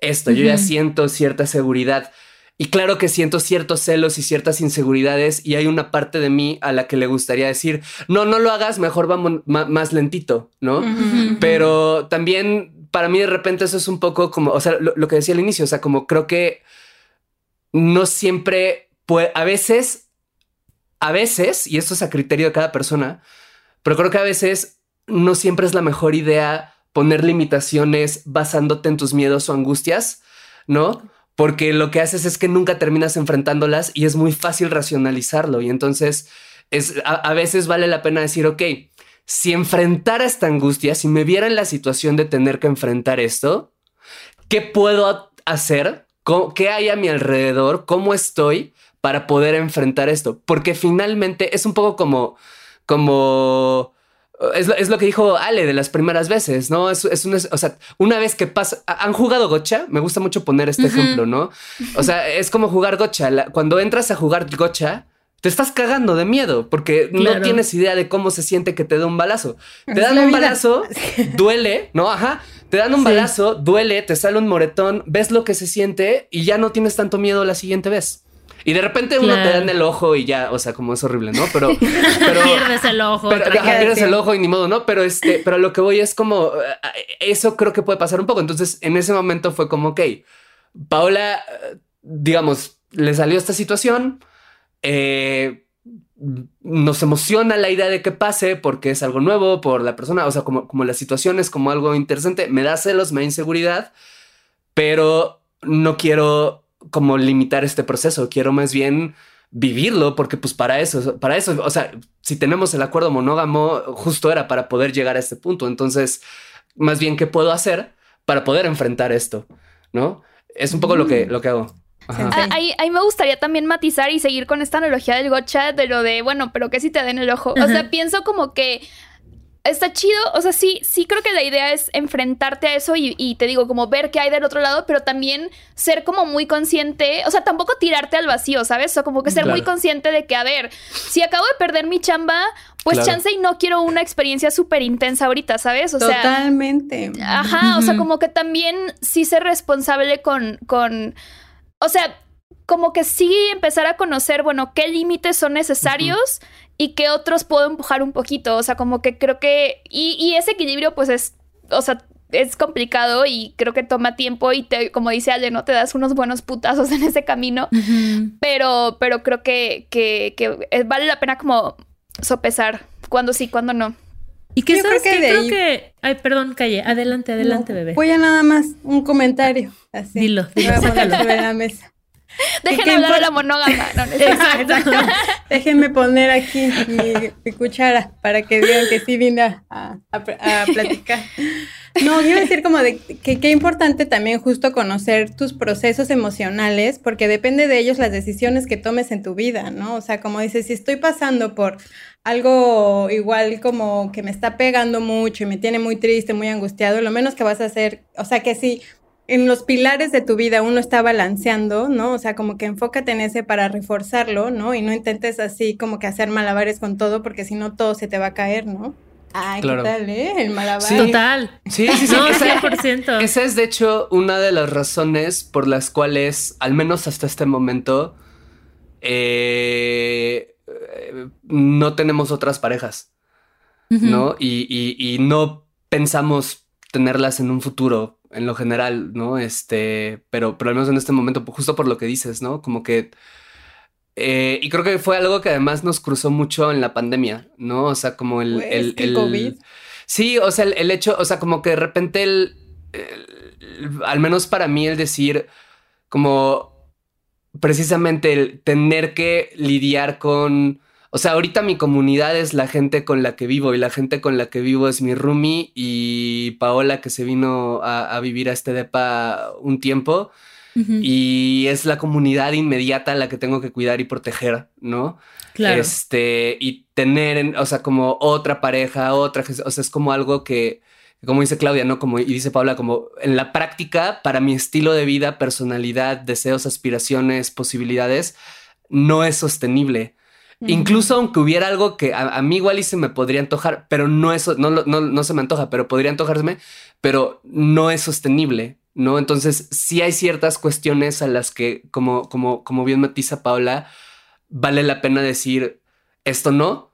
esto, yo ya siento cierta seguridad. Y claro que siento ciertos celos y ciertas inseguridades y hay una parte de mí a la que le gustaría decir, no, no lo hagas, mejor vamos más lentito, ¿no? Pero también para mí de repente eso es un poco como, o sea, lo, lo que decía al inicio, o sea, como creo que no siempre puede, a veces a veces, y esto es a criterio de cada persona, pero creo que a veces no siempre es la mejor idea poner limitaciones basándote en tus miedos o angustias, ¿no? Porque lo que haces es que nunca terminas enfrentándolas y es muy fácil racionalizarlo. Y entonces es, a, veces vale la pena decir, ok, si enfrentara esta angustia, si me viera en la situación de tener que enfrentar esto, ¿qué puedo hacer? ¿Qué hay a mi alrededor? ¿Cómo estoy? Para poder enfrentar esto. Porque finalmente es un poco como, como, es lo, que dijo Ale de las primeras veces, ¿no? Es, es una, o sea, una vez que pasa, han jugado gocha, me gusta mucho poner este ejemplo, ¿no? O sea, es como jugar gocha. cuando entras a jugar gocha, te estás cagando de miedo porque no tienes idea de cómo se siente que te dé un balazo. Te dan un balazo, duele, ¿no? Ajá. Te dan un balazo, duele, te sale un moretón, ves lo que se siente y ya no tienes tanto miedo la siguiente vez. Y de repente uno te da en el ojo y ya, o sea, como es horrible, ¿no? Pero, pero pierdes el ojo. Pero, pierdes el ojo y ni modo, ¿no? Pero este, pero lo que voy es como eh, eso creo que puede pasar un poco. Entonces, en ese momento fue como, ok, Paola, digamos, le salió esta situación. Eh, nos emociona la idea de que pase porque es algo nuevo por la persona, o sea, como, como la situación es como algo interesante, me da celos, me da inseguridad, pero no quiero como limitar este proceso, quiero más bien vivirlo porque pues para eso, para eso, o sea, si tenemos el acuerdo monógamo, justo era para poder llegar a este punto. Entonces, más bien, ¿qué puedo hacer para poder enfrentar esto? ¿No? Es un poco lo que, lo que hago. Ah, ahí, me gustaría también matizar y seguir con esta analogía del gocha de lo de, bueno, pero que si te den el ojo. O sea, pienso como que está chido, o sea, sí, sí creo que la idea es enfrentarte a eso y, te digo, como ver qué hay del otro lado, pero también ser como muy consciente, o sea, tampoco tirarte al vacío, ¿sabes? O sea, como que ser muy consciente de que, a ver, si acabo de perder mi chamba, pues chance y no quiero una experiencia súper intensa ahorita, ¿sabes? O Totalmente. Ajá, o sea, como que también sí ser responsable con, con, o sea, como que sí empezar a conocer, bueno, qué límites son necesarios y qué otros puedo empujar un poquito. O sea, como que creo que. Y, ese equilibrio, pues es. O sea, es complicado y creo que toma tiempo y te, como dice Ale, no te das unos buenos putazos en ese camino. Pero, pero creo que, que, que, vale la pena como sopesar cuando sí, cuando no. Y que sabes que, creo que. Ay, perdón, calle. Adelante, adelante, bebé. Voy a nada más un comentario. Así. Dilo, dilo. Sácalo. Sobre la mesa. Dejen hablar de la monógama. Exacto. Déjenme poner aquí mi, cuchara para que digan que sí vine a, platicar. No, quiero decir como de que qué importante también justo conocer tus procesos emocionales, porque depende de ellos las decisiones que tomes en tu vida, ¿no? O sea, como dices, si estoy pasando por algo igual como que me está pegando mucho y me tiene muy triste, muy angustiado, lo menos que vas a hacer, o sea, que si en los pilares de tu vida uno está balanceando, ¿no? O sea, como que enfócate en ese para reforzarlo, ¿no? Y no intentes así como que hacer malabares con todo, porque si no todo se te va a caer, ¿no? Ay, ¿qué tal, eh? El malabar. Sí. Total. Sí, sí, sí. No, 100%. Esa es, de hecho, una de las razones por las cuales, al menos hasta este momento, eh, no tenemos otras parejas, ¿no? Y, y no pensamos tenerlas en un futuro en lo general, ¿no? Este, pero, pero al menos en este momento, pues, justo por lo que dices, ¿no? Como que... Eh, y creo que fue algo que además nos cruzó mucho en la pandemia, ¿no? O sea, como el... el, el, COVID. Sí, o sea, el, hecho, o sea, como que de repente el, al menos para mí el decir, como precisamente el tener que lidiar con o sea, ahorita mi comunidad es la gente con la que vivo y la gente con la que vivo es mi Rumi y Paola que se vino a, vivir a este depa un tiempo y es la comunidad inmediata la que tengo que cuidar y proteger, ¿no? Claro. Este, y tener, o sea, como otra pareja, otra, o sea, es como algo que, como dice Claudia, ¿no? Como, y dice Paola, como en la práctica, para mi estilo de vida, personalidad, deseos, aspiraciones, posibilidades, no es sostenible. Incluso aunque hubiera algo que a, mí igual y se me podría antojar, pero no eso, no, no, no se me antoja, pero podría antojarme, pero no es sostenible, ¿no? Entonces sí hay ciertas cuestiones a las que, como, como, como bien matiza Paula, vale la pena decir esto no.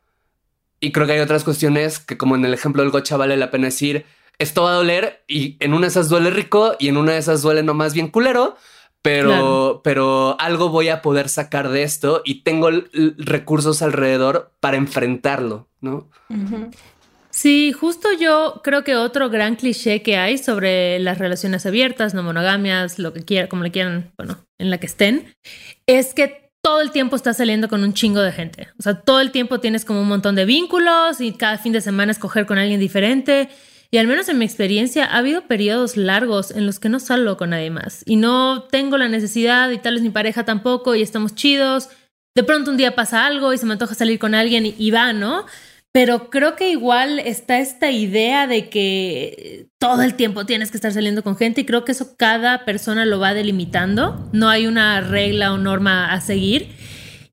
Y creo que hay otras cuestiones que, como en el ejemplo del gocha, vale la pena decir esto va a doler y en una de esas duele rico y en una de esas duele nomás bien culero pero, pero algo voy a poder sacar de esto y tengo recursos alrededor para enfrentarlo, ¿no? Sí, justo yo creo que otro gran cliché que hay sobre las relaciones abiertas, no monogamias, lo que quieran, como le quieran, bueno, en la que estén, es que todo el tiempo estás saliendo con un chingo de gente. O sea, todo el tiempo tienes como un montón de vínculos y cada fin de semana escoger con alguien diferente. Y al menos en mi experiencia ha habido periodos largos en los que no salgo con nadie más y no tengo la necesidad y tal vez mi pareja tampoco y estamos chidos. De pronto un día pasa algo y se me antoja salir con alguien y, va, ¿no? Pero creo que igual está esta idea de que todo el tiempo tienes que estar saliendo con gente y creo que eso cada persona lo va delimitando. No hay una regla o norma a seguir.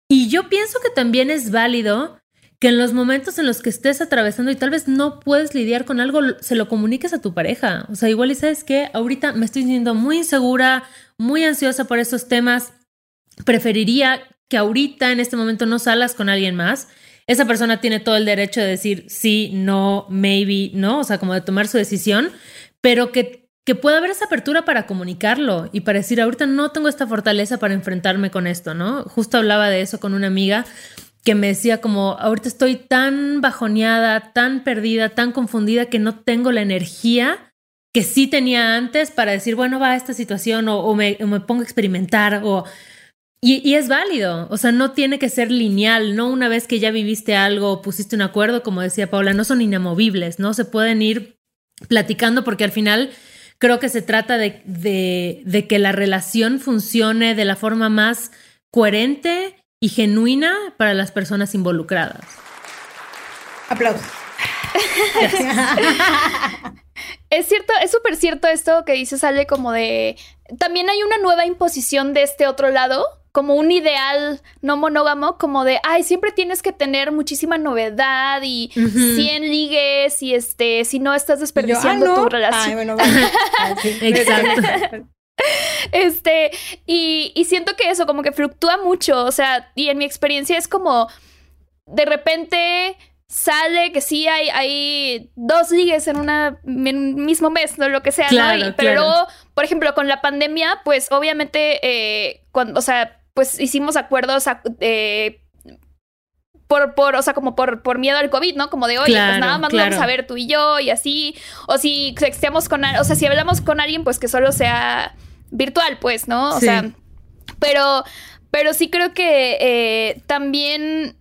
Y yo pienso que también es válido que en los momentos en los que estés atravesando y tal vez no puedes lidiar con algo, se lo comuniques a tu pareja. O sea, igual y sabes que ahorita me estoy sintiendo muy insegura, muy ansiosa por estos temas. Preferiría que ahorita en este momento no salas con alguien más. Esa persona tiene todo el derecho de decir sí, no, maybe, no, o sea, como de tomar su decisión, pero que, que pueda haber esa apertura para comunicarlo y para decir, ahorita no tengo esta fortaleza para enfrentarme con esto, ¿no? Justo hablaba de eso con una amiga que me decía como, ahorita estoy tan bajoneada, tan perdida, tan confundida que no tengo la energía que sí tenía antes para decir, bueno, va a esta situación o, me, pongo a experimentar o... Y, es válido, o sea, no tiene que ser lineal, no una vez que ya viviste algo, pusiste un acuerdo, como decía Paula, no son inamovibles, ¿no? Se pueden ir platicando porque al final creo que se trata de, de, que la relación funcione de la forma más coherente y genuina para las personas involucradas. Aplausos. es cierto, es súper cierto esto que dice Sale como de... También hay una nueva imposición de este otro lado, como un ideal no monógamo, como de, ay, siempre tienes que tener muchísima novedad y 100 ligues y este, si no estás desperdiciando tu relación. Ay, bueno, Exacto. Este, y, y siento que eso como que fluctúa mucho, o sea, y en mi experiencia es como, de repente sale que sí hay, hay dos ligues en, una, un mismo mes, no lo que sea, ¿no? pero, por ejemplo, con la pandemia, pues obviamente, eh, cuando, o sea, pues hicimos acuerdos eh, por, por, o sea, como por, por miedo al COVID, ¿no? Como de, oye, pues nada más vamos a ver tú y yo y así. O si estemos con, o sea, si hablamos con alguien, pues que solo sea virtual, pues, ¿no? O sea, pero, pero sí creo que eh, también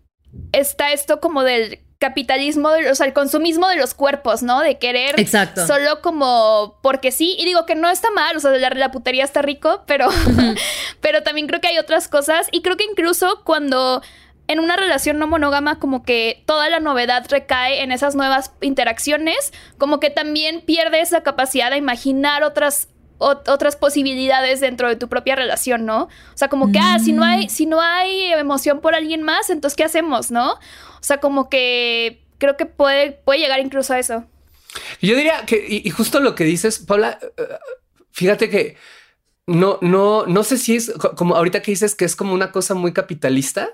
está esto como del capitalismo, o sea, el consumismo de los cuerpos, ¿no? De querer Exacto. solo como porque sí. Y digo que no está mal, o sea, la, putería está rico, pero, pero también creo que hay otras cosas. Y creo que incluso cuando en una relación no monógama como que toda la novedad recae en esas nuevas interacciones, como que también pierde esa capacidad de imaginar otras otras posibilidades dentro de tu propia relación, ¿no? O sea, como que, ah, si no hay, si no hay emoción por alguien más, entonces, ¿qué hacemos, no? O sea, como que creo que puede, puede llegar incluso a eso. Yo diría que, y, justo lo que dices, Paula, eh, fíjate que no, no, no sé si es como ahorita que dices que es como una cosa muy capitalista,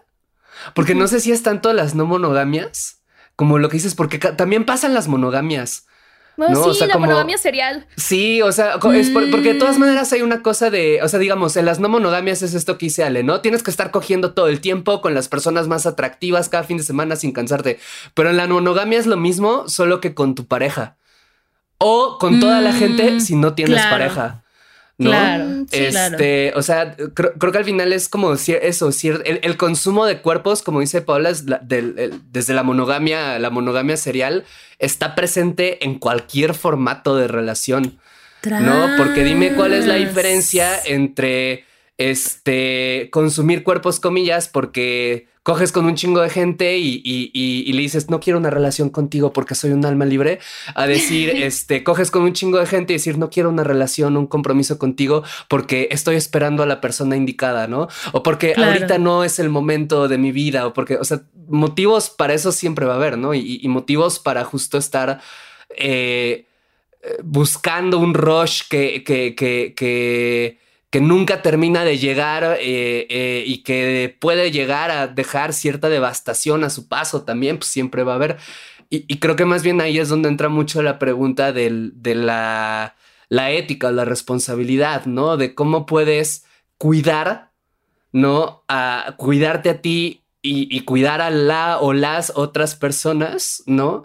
porque no sé si es tanto las no monogamias como lo que dices, porque también pasan las monogamias. ¿No? sí, la monogamia serial. Sí, o sea, es porque de todas mm. maneras hay una cosa de, o sea, digamos, en las no monogamias es esto que dice Ale, ¿no? Tienes que estar cogiendo todo el tiempo con las personas más atractivas cada fin de semana sin cansarte. Pero en la monogamia es lo mismo, solo que con tu pareja. O con toda la gente mm, si no tienes pareja. Claro. este, o sea, creo, que al final es como eso, el, el consumo de cuerpos, como dice Paula, es desde la monogamia, la monogamia serial, está presente en cualquier formato de relación. ¿No? Porque dime cuál es la diferencia entre este consumir cuerpos comillas porque coges con un chingo de gente y, le dices, no quiero una relación contigo porque soy un alma libre, a decir, este, coges con un chingo de gente y decir, no quiero una relación, un compromiso contigo porque estoy esperando a la persona indicada, ¿no? O porque ahorita no es el momento de mi vida, o porque, o sea, motivos para eso siempre va a haber, ¿no? Y, motivos para justo estar... Eh, buscando un rush que, que, que, que que nunca termina de llegar eh, eh, y que puede llegar a dejar cierta devastación a su paso también, pues siempre va a haber. Y, creo que más bien ahí es donde entra mucho la pregunta de la, la ética o la responsabilidad, ¿no? De cómo puedes cuidar, ¿no? A cuidarte a ti y, cuidar a la o las otras personas, ¿no?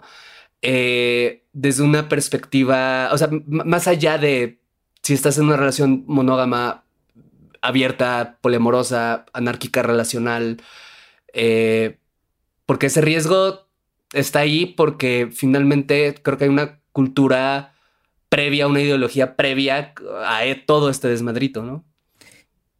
Eh, desde una perspectiva, o sea, más allá de si estás en una relación monógama, abierta, poliamorosa, anárquica, relacional, eh, porque ese riesgo está ahí porque finalmente creo que hay una cultura previa, una ideología previa a todo este desmadrito, ¿no?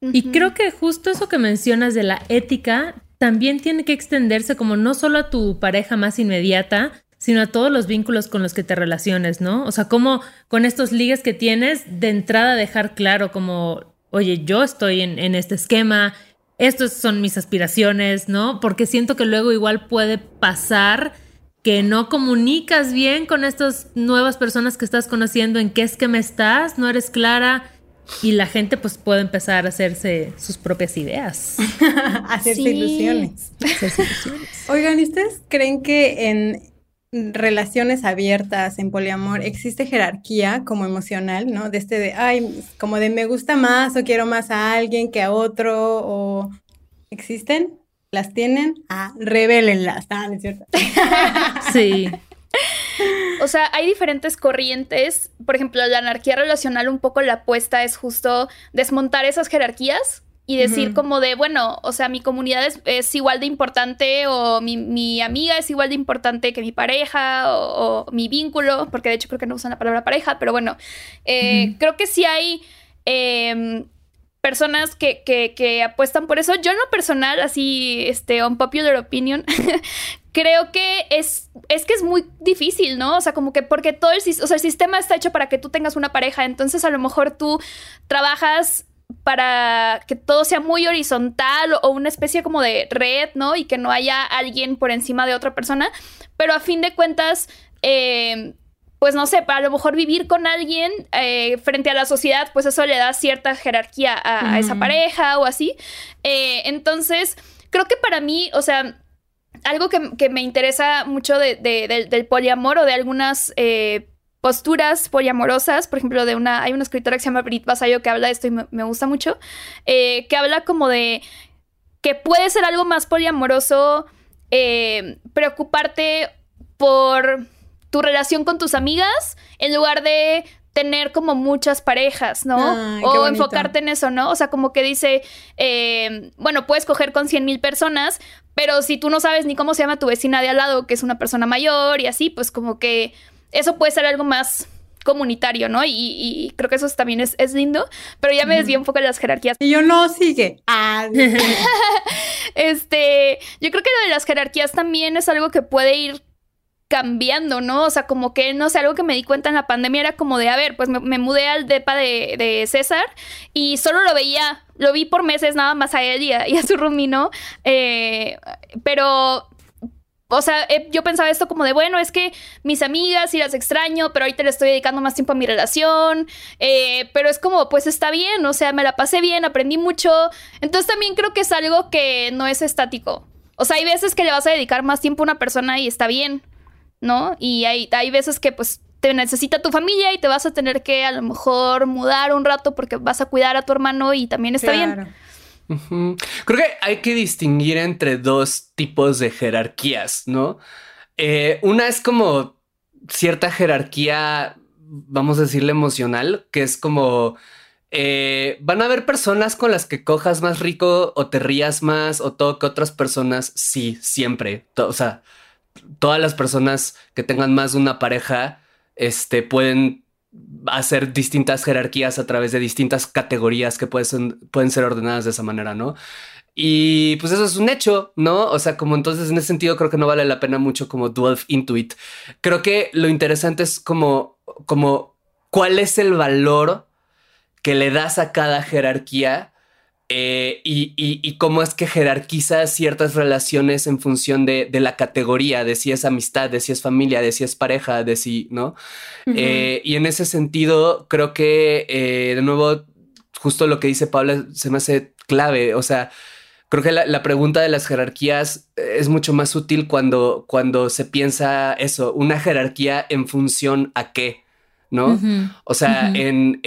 Y creo que justo eso que mencionas de la ética también tiene que extenderse como no solo a tu pareja más inmediata, sino a todos los vínculos con los que te relaciones, ¿no? O sea, como con estos ligues que tienes, de entrada dejar claro como, oye, yo estoy en, en este esquema, estas son mis aspiraciones, ¿no? Porque siento que luego igual puede pasar que no comunicas bien con estas nuevas personas que estás conociendo en qué esquema estás, no eres clara y la gente pues puede empezar a hacerse sus propias ideas. hacerse ilusiones. Hacerse ilusiones. Oigan, ustedes creen que en relaciones abiertas, en poliamor, existe jerarquía como emocional, ¿no? De este de, ay, como de me gusta más o quiero más a alguien que a otro, o ¿existen? ¿Las tienen? Ah, revélenlas, ah, es cierto? sí. O sea, hay diferentes corrientes. Por ejemplo, la anarquía relacional, un poco la apuesta es justo desmontar esas jerarquías y decir como de, bueno, o sea, mi comunidad es, igual de importante o mi, amiga es igual de importante que mi pareja o, mi vínculo, porque de hecho creo que no usan la palabra pareja, pero bueno, eh, creo que sí hay em, personas que, que, apuestan por eso. Yo en lo personal, así, este, un popular opinion, creo que es, es que es muy difícil, ¿no? O sea, como que porque todo el, o sea, el sistema está hecho para que tú tengas una pareja, entonces a lo mejor tú trabajas para que todo sea muy horizontal o una especie como de red, ¿no? Y que no haya alguien por encima de otra persona. Pero a fin de cuentas, eh, pues no sé, para a lo mejor vivir con alguien eh, frente a la sociedad, pues eso le da cierta jerarquía a, esa pareja o así. Eh, entonces, creo que para mí, o sea, algo que, me interesa mucho del, poliamor o de algunas posturas poliamorosas, por ejemplo, de una, hay una escritora que se llama Brit Basayo que habla de esto y me, gusta mucho, eh, que habla como de que puede ser algo más poliamoroso eh, preocuparte por tu relación con tus amigas en lugar de tener como muchas parejas, ¿no? o enfocarte en eso, ¿no? O sea, como que dice, eh, bueno, puedes coger con 100 mil personas, pero si tú no sabes ni cómo se llama tu vecina de al lado, que es una persona mayor y así, pues como que eso puede ser algo más comunitario, ¿no? Y, creo que eso también es, lindo, pero ya me desvié un poco de las jerarquías. Y yo no, sigue. Ah, este, yo creo que lo de las jerarquías también es algo que puede ir cambiando, ¿no? O sea, como que, no sé, algo que me di cuenta en la pandemia era como de, a ver, pues me, mudé al depa de, César y solo lo veía, lo vi por meses nada más a él y a, su rumino, eh, pero o sea, yo pensaba esto como de, bueno, es que mis amigas y las extraño, pero ahorita le estoy dedicando más tiempo a mi relación, eh, pero es como, pues está bien, o sea, me la pasé bien, aprendí mucho, entonces también creo que es algo que no es estático. O sea, hay veces que le vas a dedicar más tiempo a una persona y está bien, ¿no? Y hay, hay veces que pues te necesita tu familia y te vas a tener que a lo mejor mudar un rato porque vas a cuidar a tu hermano y también está bien. Creo que hay que distinguir entre dos tipos de jerarquías, ¿no? Eh, una es como cierta jerarquía, vamos a decirle emocional, que es como eh, van a haber personas con las que cojas más rico o te rías más o todo que otras personas. Sí, siempre. o sea, todas las personas que tengan más de una pareja, este, pueden hacer distintas jerarquías a través de distintas categorías que pueden, pueden ser ordenadas de esa manera, ¿no? Y pues eso es un hecho, ¿no? O sea, como entonces en ese sentido creo que no vale la pena mucho como Dwarf Intuit. Creo que lo interesante es como, como cuál es el valor que le das a cada jerarquía eh, y, cómo es que jerarquiza ciertas relaciones en función de, la categoría, de si es amistad, de si es familia, de si es pareja, de si, ¿no? Eh, y en ese sentido, creo que, eh, de nuevo, justo lo que dice Paula se me hace clave, o sea, creo que la, pregunta de las jerarquías es mucho más útil cuando, cuando se piensa eso, una jerarquía en función a qué, ¿no? O sea, en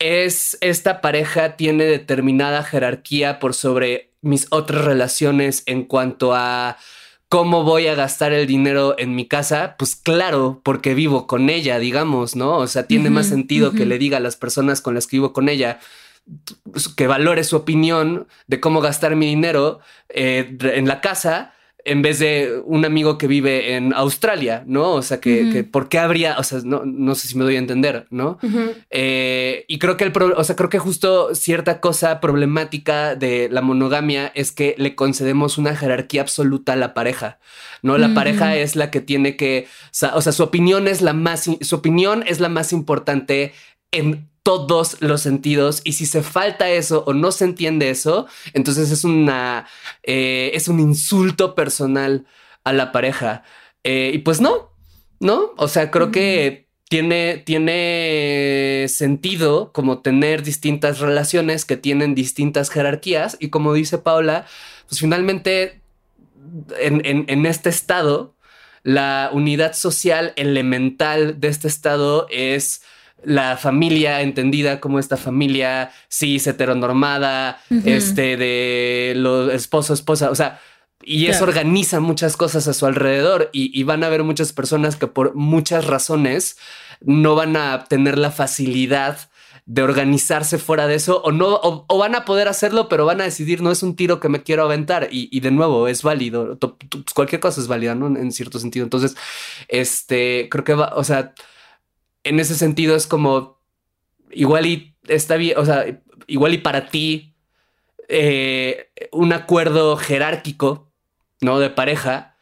es esta pareja tiene determinada jerarquía por sobre mis otras relaciones en cuanto a cómo voy a gastar el dinero en mi casa, pues claro, porque vivo con ella, digamos, ¿no? O sea, tiene más sentido que le diga a las personas con las que vivo con ella pues, que valore su opinión de cómo gastar mi dinero eh, en la casa en vez de un amigo que vive en Australia, ¿no? O sea, que, ¿por qué habría? O sea, no, no, sé si me doy a entender, ¿no? Eh, y creo que el o sea, creo que justo cierta cosa problemática de la monogamia es que le concedemos una jerarquía absoluta a la pareja, ¿no? La pareja es la que tiene que, o sea, su opinión es la más, su opinión es la más importante en todos los sentidos y si se falta eso o no se entiende eso, entonces es una eh, es un insulto personal a la pareja. Eh, y pues no, no, o sea creo que tiene tiene sentido como tener distintas relaciones que tienen distintas jerarquías y como dice Paula, pues finalmente en, en este estado la unidad social elemental de este estado es la familia entendida como esta familia cis heteronormada, este de los esposo, esposa, o sea, y eso organiza muchas cosas a su alrededor y, van a haber muchas personas que por muchas razones no van a tener la facilidad de organizarse fuera de eso o no, o, van a poder hacerlo, pero van a decidir no es un tiro que me quiero aventar y, de nuevo es válido. Cualquier cosa es válida, ¿no? En cierto sentido. Entonces, este, creo que va, o sea, en ese sentido es como igual y está bien, o sea, igual y para ti eh, un acuerdo jerárquico, ¿no? De pareja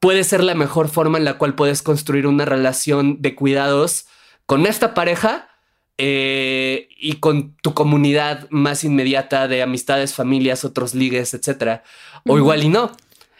puede ser la mejor forma en la cual puedes construir una relación de cuidados con esta pareja eh, y con tu comunidad más inmediata de amistades, familias, otros ligues, etcétera. O igual y no.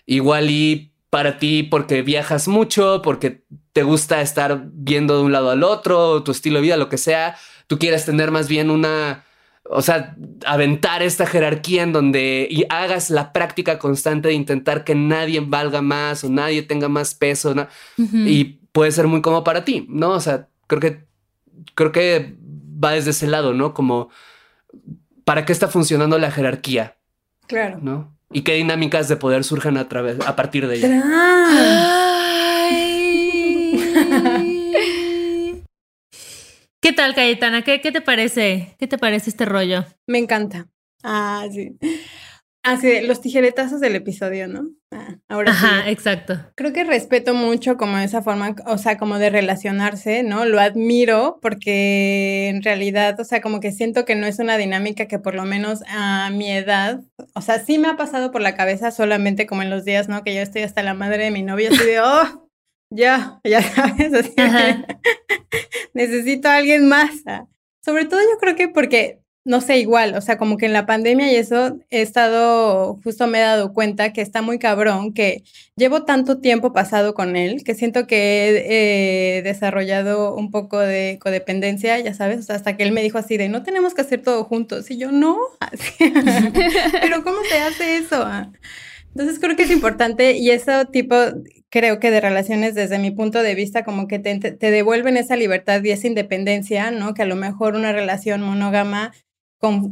Igual y para ti porque viajas mucho, porque te gusta estar viendo de un lado al otro, tu estilo de vida, lo que sea. Tú quieres tener más bien una, o sea, aventar esta jerarquía en donde y hagas la práctica constante de intentar que nadie valga más o nadie tenga más peso. Y puede ser muy cómodo para ti, ¿no? O sea, creo que creo que va desde ese lado, ¿no? Como, ¿para qué está funcionando la jerarquía? Claro. ¿No? Y qué dinámicas de poder surgen a través, a partir de ella. ¿Qué tal, Cayetana? ¿Qué, ¿Qué te parece? ¿Qué te parece este rollo? Me encanta. Ah, sí. Así, los tijeretazos del episodio, ¿no? Ah, ahora Ajá, exacto. Creo que respeto mucho como esa forma, o sea, como de relacionarse, ¿no? Lo admiro porque en realidad, o sea, como que siento que no es una dinámica que por lo menos a mi edad, o sea, sí me ha pasado por la cabeza solamente como en los días, ¿no? Que yo estoy hasta la madre de mi novia, así de, oh, ya, ya sabes, así necesito a alguien más. Ah, sobre todo yo creo que porque no sé, igual, o sea, como que en la pandemia y eso he estado, justo me he dado cuenta que está muy cabrón, que llevo tanto tiempo pasado con él, que siento que he desarrollado un poco de codependencia, ya sabes, hasta que él me dijo así de, no tenemos que hacer todo juntos, y yo no, pero ¿cómo se hace eso? Entonces creo que es importante y ese tipo, creo que de relaciones desde mi punto de vista, como que te, te devuelven esa libertad y esa independencia, ¿no? Que a lo mejor una relación monógama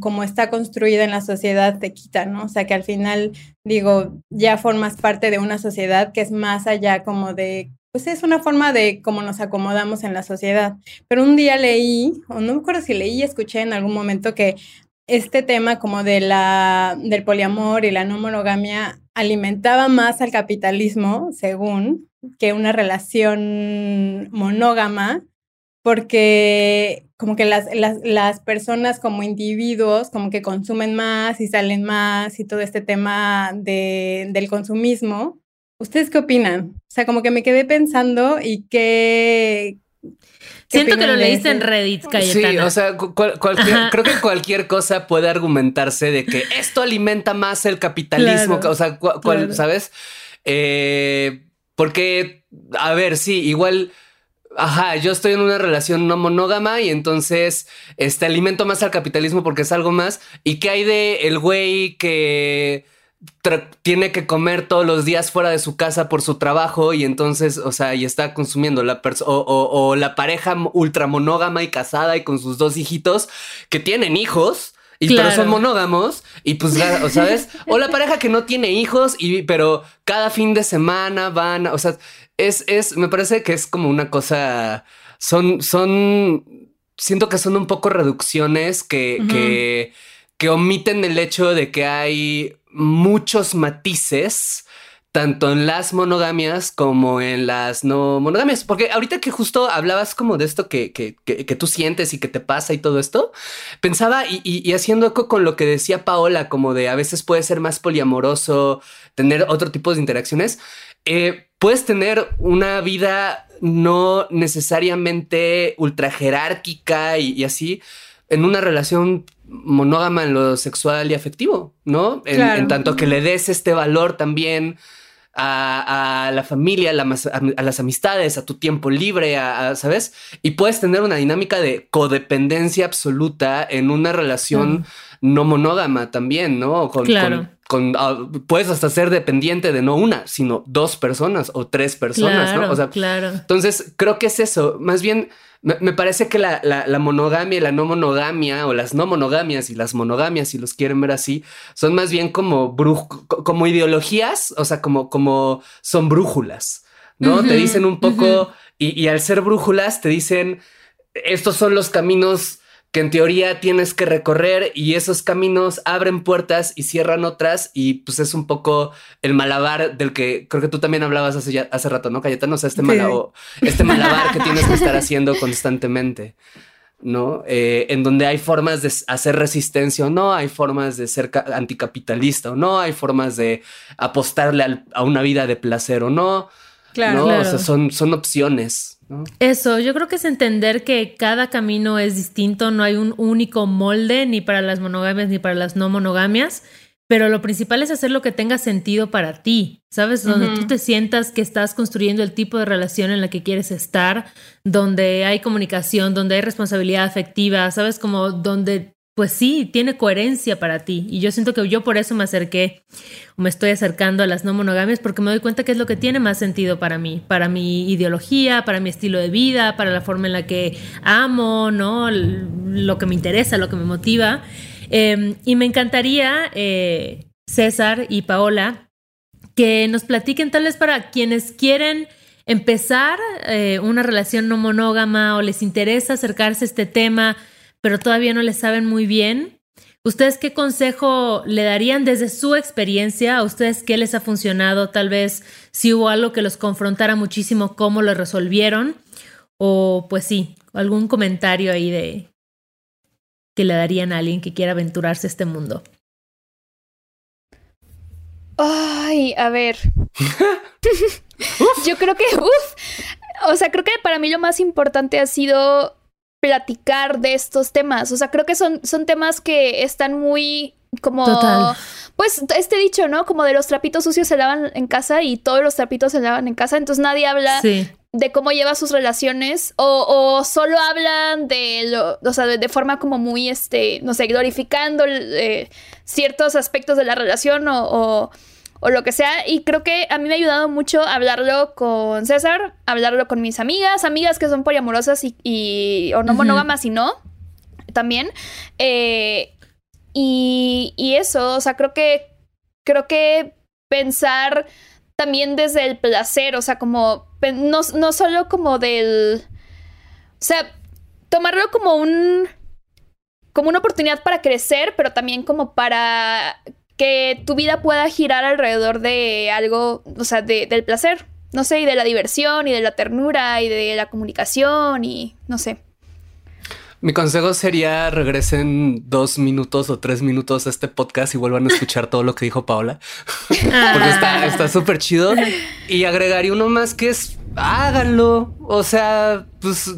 como está construida en la sociedad te quita, ¿no? O sea, que al final, digo, ya formas parte de una sociedad que es más allá como de, pues es una forma de cómo nos acomodamos en la sociedad. Pero un día leí, o no me acuerdo si leí, escuché en algún momento que este tema como de la, del poliamor y la no monogamia alimentaba más al capitalismo, según, que una relación monógama porque como que las, las, las, personas como individuos como que consumen más y salen más y todo este tema de, del consumismo. ¿Ustedes qué opinan? O sea, como que me quedé pensando y qué... Siento que lo leíste en Reddit, Cayetana. Sí, o sea, creo que cualquier cosa puede argumentarse de que esto alimenta más el capitalismo, o sea, ¿sabes? Eh, porque, a ver, sí, igual Ajá, yo estoy en una relación no monógama y entonces este alimento más al capitalismo porque es algo más. ¿Y qué hay de el güey que tiene que comer todos los días fuera de su casa por su trabajo y entonces, o sea, y está consumiendo la o, o, la pareja ultra monógama y casada y con sus dos hijitos que tienen hijos? Y pero son monógamos y pues, ¿sabes? O la pareja que no tiene hijos y pero cada fin de semana van, o sea, es, es, me parece que es como una cosa, son, son, siento que son un poco reducciones que, que, que omiten el hecho de que hay muchos matices tanto en las monogamias como en las no monogamias. Porque ahorita que justo hablabas como de esto que, que, que, tú sientes y que te pasa y todo esto, pensaba y, y, haciendo eco con lo que decía Paola, como de a veces puede ser más poliamoroso, tener otro tipo de interacciones. Eh, puedes tener una vida no necesariamente ultra jerárquica y, así en una relación monógama en lo sexual y afectivo, ¿no? En, tanto que le des este valor también a, la familia, a, las amistades, a tu tiempo libre, a, ¿sabes? Y puedes tener una dinámica de codependencia absoluta en una relación no monógama también, ¿no? claro. Ah, puedes hasta ser dependiente de no una, sino dos personas o tres personas, ¿no? O sea, claro. Entonces, creo que es eso. Más bien, me, parece que la, la, monogamia y la no monogamia, o las no monogamias y las monogamias, si los quieren ver así, son más bien como, como ideologías, o sea, como, como son brújulas, ¿no? te dicen un poco, y, y al ser brújulas, te dicen, estos son los caminos que en teoría tienes que recorrer y esos caminos abren puertas y cierran otras y pues es un poco el malabar del que creo que tú también hablabas hace, hace rato, ¿no, Cayetano? O sea, este, este malabar que tienes que estar haciendo constantemente. ¿no? Eh, en donde hay formas de hacer resistencia o no, hay formas de ser anticapitalista o no, hay formas de apostarle a una vida de placer o no. Claro, O sea, son, son opciones. Eso, yo creo que es entender que cada camino es distinto, no hay un único molde ni para las monogamias ni para las no monogamias, pero lo principal es hacer lo que tenga sentido para ti, ¿sabes? Donde tú te sientas que estás construyendo el tipo de relación en la que quieres estar, donde hay comunicación, donde hay responsabilidad afectiva, ¿sabes? Como donde pues sí, tiene coherencia para ti. Y yo siento que yo por eso me acerqué, me estoy acercando a las no monogamias, porque me doy cuenta que es lo que tiene más sentido para mí, para mi ideología, para mi estilo de vida, para la forma en la que amo, ¿no? Lo que me interesa, lo que me motiva. Em, y me encantaría, eh, César y Paola, que nos platiquen tal vez para quienes quieren empezar eh, una relación no monógama o les interesa acercarse a este tema pero todavía no le saben muy bien. ¿Ustedes qué consejo le darían desde su experiencia? ¿A ustedes qué les ha funcionado? Tal vez si hubo algo que los confrontara muchísimo, ¿cómo lo resolvieron? O pues sí, algún comentario ahí de que le darían a alguien que quiera aventurarse a este mundo. Ay, a ver. Yo creo que, o sea, creo que para mí lo más importante ha sido platicar de estos temas. O sea, creo que son, son temas que están muy como... Pues este dicho, ¿no? Como de los trapitos sucios se lavan en casa y todos los trapitos se lavan en casa. Entonces nadie habla de cómo lleva sus relaciones o, solo hablan de lo, o sea, de, forma como muy, este, no sé, glorificando eh, ciertos aspectos de la relación o o lo que sea. Y creo que a mí me ha ayudado mucho hablarlo con César, hablarlo con mis amigas, amigas que son poliamorosas y, y o no monógamas y no, también. Eh, y, y eso, o sea, creo que, creo que pensar también desde el placer, o sea, como, no, no solo como del, o sea, tomarlo como un, como una oportunidad para crecer, pero también como para que tu vida pueda girar alrededor de algo, o sea, del placer, no sé, y de la diversión, y de la ternura, y de la comunicación, y no sé. Mi consejo sería regresen dos minutos o tres minutos a este podcast y vuelvan a escuchar todo lo que dijo Paola. Porque está súper chido. Y agregaría uno más que es háganlo. O sea, pues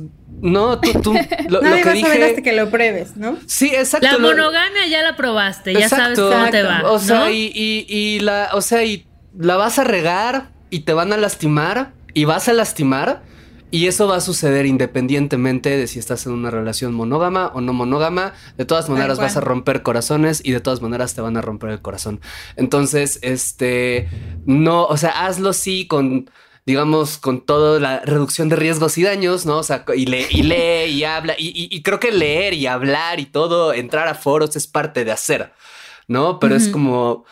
no, tú, tú lo, Nadie que a ver hasta que lo pruebes, ¿no? Sí, exacto. La monogamia ya la probaste, ya sabes cómo te va. O sea, y, y, la, o sea, y la vas a regar y te van a lastimar y vas a lastimar. Y eso va a suceder independientemente de si estás en una relación monógama o no monógama. De todas maneras vas a romper corazones y de todas maneras te van a romper el corazón. Entonces, este, no, o sea, hazlo sí con digamos, con toda la reducción de riesgos y daños, ¿no? O sea, y, lee y lee y habla. Y, creo que leer y hablar y todo, entrar a foros es parte de hacer, ¿no? Pero es como,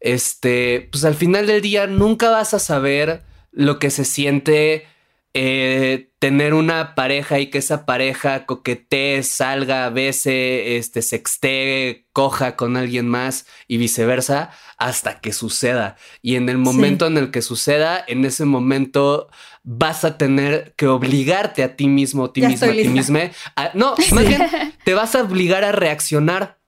este, pues al final del día nunca vas a saber lo que se siente eh, tener una pareja y que esa pareja coquetee, salga, bese, este, sextee, coja con alguien más y viceversa hasta que suceda. Y en el momento en el que suceda, en ese momento vas a tener que obligarte a ti mismo, a ti mismo, a ti misma. no, más bien te vas a obligar a reaccionar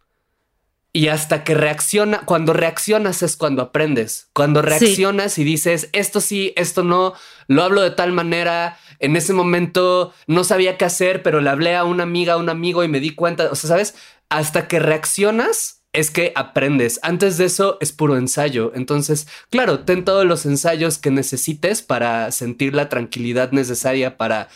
y hasta que reacciona, cuando reaccionas es cuando aprendes. Cuando reaccionas y dices, esto sí, esto no, lo hablo de tal manera, en ese momento no sabía qué hacer, pero le hablé a una amiga, a un amigo y me di cuenta, o sea, ¿sabes? Hasta que reaccionas es que aprendes. Antes de eso es puro ensayo. Entonces, claro, ten todos los ensayos que necesites para sentir la tranquilidad necesaria para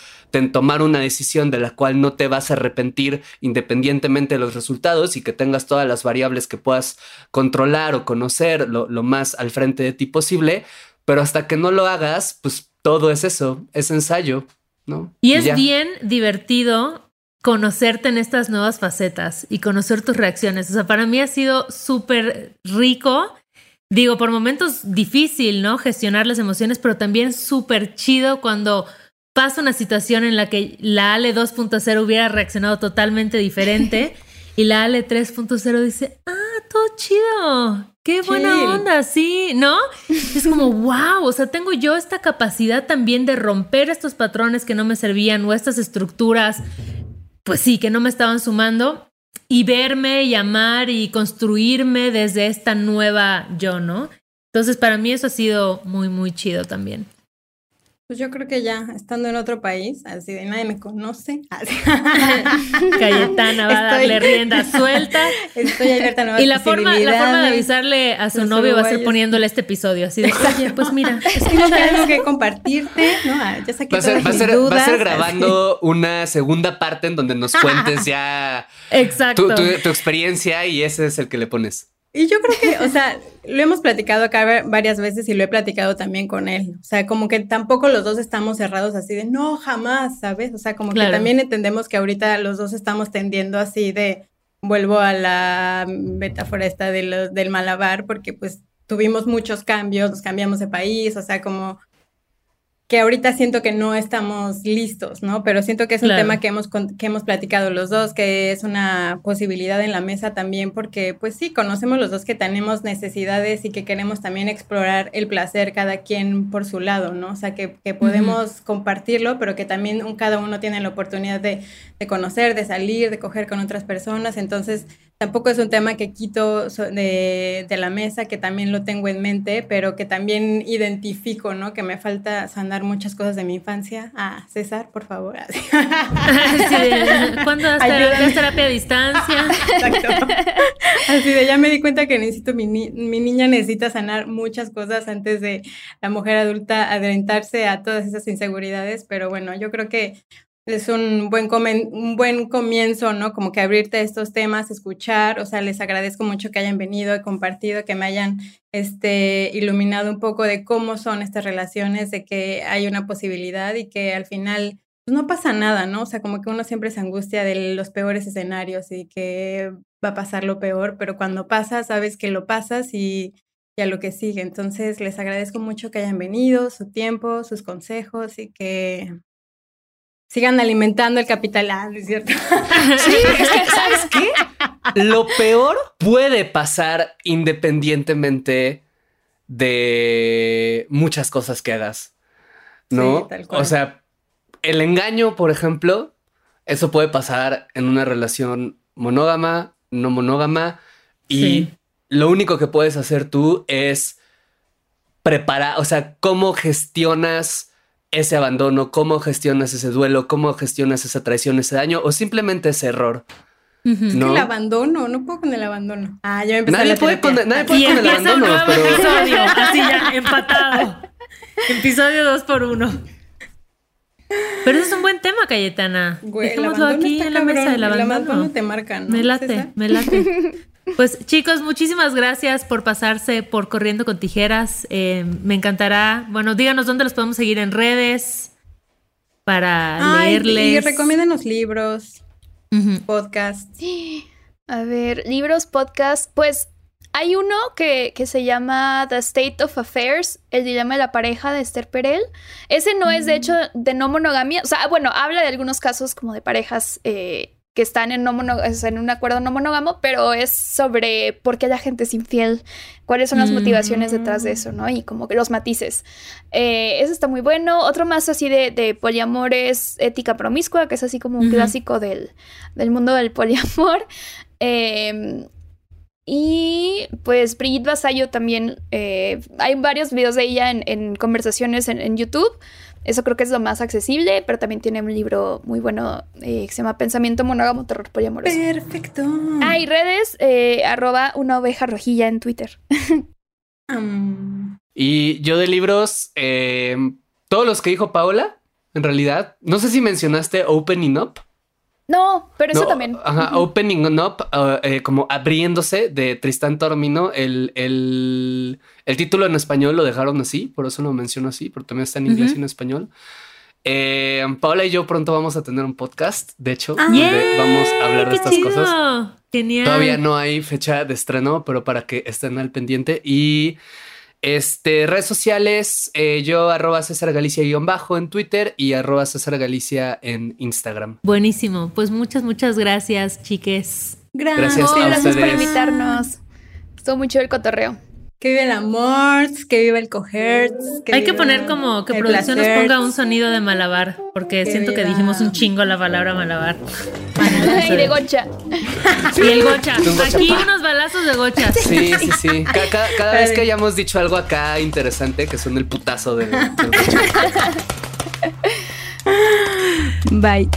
tomar una decisión de la cual no te vas a arrepentir independientemente de los resultados y que tengas todas las variables que puedas controlar o conocer lo, más al frente de ti posible. Pero hasta que no lo hagas, pues todo es eso, es ensayo. ¿no? Y es bien divertido conocerte en estas nuevas facetas y conocer tus reacciones. O sea, para mí ha sido súper rico. Digo, por momentos difícil, ¿no? Gestionar las emociones, pero también súper chido cuando pasa una situación en la que la Ale 2.0 hubiera reaccionado totalmente diferente y la Ale 3.0 dice, ah, todo chido, qué buena onda, sí, ¿no? Es como, wow, o sea, tengo yo esta capacidad también de romper estos patrones que no me servían o estas estructuras, pues sí, que no me estaban sumando y verme y amar y construirme desde esta nueva yo, ¿no? Entonces, para mí eso ha sido muy, muy chido también. Pues yo creo que ya, estando en otro país, así de nadie me conoce. Cayetana va a darle rienda suelta. Estoy abierta a Y la forma, la forma de avisarle a su novio va a ser poniéndole este episodio. Así de, oye, pues mira, es que no algo que compartirte, ¿no? Ah, ya saqué va a ser, va a ser, va a ser grabando una segunda parte en donde nos cuentes ya Exacto. Tu, tu experiencia y ese es el que le pones. Y yo creo que, o sea, lo hemos platicado acá varias veces y lo he platicado también con él. O sea, como que tampoco los dos estamos cerrados así de no, jamás, ¿sabes? O sea, como que también entendemos que ahorita los dos estamos tendiendo así de vuelvo a la metáfora esta de del malabar, porque pues tuvimos muchos cambios, nos cambiamos de país, o sea, como que ahorita siento que no estamos listos, ¿no? Pero siento que es un tema que hemos, que hemos platicado los dos, que es una posibilidad en la mesa también, porque pues sí, conocemos los dos que tenemos necesidades y que queremos también explorar el placer cada quien por su lado, ¿no? O sea, que, podemos compartirlo, pero que también cada uno tiene la oportunidad de, de conocer, de salir, de coger con otras personas. Entonces, tampoco es un tema que quito de, de, la mesa, que también lo tengo en mente, pero que también identifico, ¿no? Que me falta sanar muchas cosas de mi infancia. Ah, César, por favor. ¿Cuándo das terapia a distancia? Exacto. Así de, ya me di cuenta que necesito, mi, mi niña necesita sanar muchas cosas antes de la mujer adulta adelantarse a todas esas inseguridades, pero bueno, yo creo que es un buen, un buen comienzo, ¿no? Como que abrirte a estos temas, escuchar, o sea, les agradezco mucho que hayan venido, y compartido, que me hayan este, iluminado un poco de cómo son estas relaciones, de que hay una posibilidad y que al final pues, no pasa nada, ¿no? O sea, como que uno siempre se angustia de los peores escenarios y que va a pasar lo peor, pero cuando pasa, sabes que lo pasas y, y a lo que sigue. Entonces, les agradezco mucho que hayan venido, su tiempo, sus consejos y que sigan alimentando el capital. Ah, ¿es cierto? Sí, es que, ¿sabes qué? Lo peor puede pasar independientemente de muchas cosas que hagas. ¿No? O sea, el engaño, por ejemplo, eso puede pasar en una relación monógama, no monógama, y lo único que puedes hacer tú es preparar, o sea, cómo gestionas ese abandono, cómo gestionas ese duelo, cómo gestionas esa traición, ese daño o simplemente ese error. ¿No? El abandono, no puedo con el abandono. Ah, ya empecé nadie puede con, nadie puede con el abandono. Un pero... episodio, así ya, empatado. episodio dos por uno. Pero ese es un buen tema, Cayetana. Dejémoslo aquí en la mesa del abandono. El abandono te marca, ¿no? Me late, me late. Pues chicos, muchísimas gracias por pasarse por Corriendo con Tijeras. Eh, me encantará. Bueno, díganos dónde los podemos seguir en redes para leerles. Y recomienden los libros, podcasts. A ver, libros, podcasts. Pues hay uno que, que, se llama The State of Affairs, el dilema de la pareja de Esther Perel. Ese no es de mm. hecho de no monogamia. O sea, bueno, habla de algunos casos como de parejas eh, que están en, no en un acuerdo no monógamo, pero es sobre por qué la gente es infiel, cuáles son las motivaciones detrás de eso, ¿no? Y como que los matices. Eh, eso está muy bueno. Otro más así de, de poliamor es Ética Promiscua, que es así como un clásico del, del, mundo del poliamor. Em, y pues Brigitte Vasallo también, eh, hay varios videos de ella en, en conversaciones en, en YouTube. Eso creo que es lo más accesible, pero también tiene un libro muy bueno eh, que se llama Pensamiento Monógamo, Terror Poliamoroso. Perfecto. Ah, y redes, eh, arroba una oveja rojilla en Twitter. Y yo de libros, eh, todos los que dijo Paola, en realidad, no sé si mencionaste Opening Up. No, pero eso también. Ajá, Opening Up, uh, eh, como abriéndose de Tristán Tormino. El, el, el, título en español lo dejaron así, por eso lo menciono así, pero también está en inglés y en español. Eh, Paola y yo pronto vamos a tener un podcast, de hecho, ah, donde vamos a hablar de estas cosas. Genial. Todavía no hay fecha de estreno, pero para que estén al pendiente. Y Este, redes sociales, eh, yo arroba César Galicia guion bajo en Twitter y arroba César Galicia en Instagram. Buenísimo, pues muchas, muchas gracias, chiques. Gracias, gracias, a gracias por invitarnos. Estuvo mucho el cotorreo. Que vive el amor, que vive el coger. Hay que poner como que producción nos ponga un sonido de malabar, porque siento que dijimos un chingo la palabra malabar. y de gocha. Y el gocha. Aquí unos balazos de gocha. Sí, sí, sí. Cada, vez que hayamos dicho algo acá interesante, que son el putazo de, de Bye.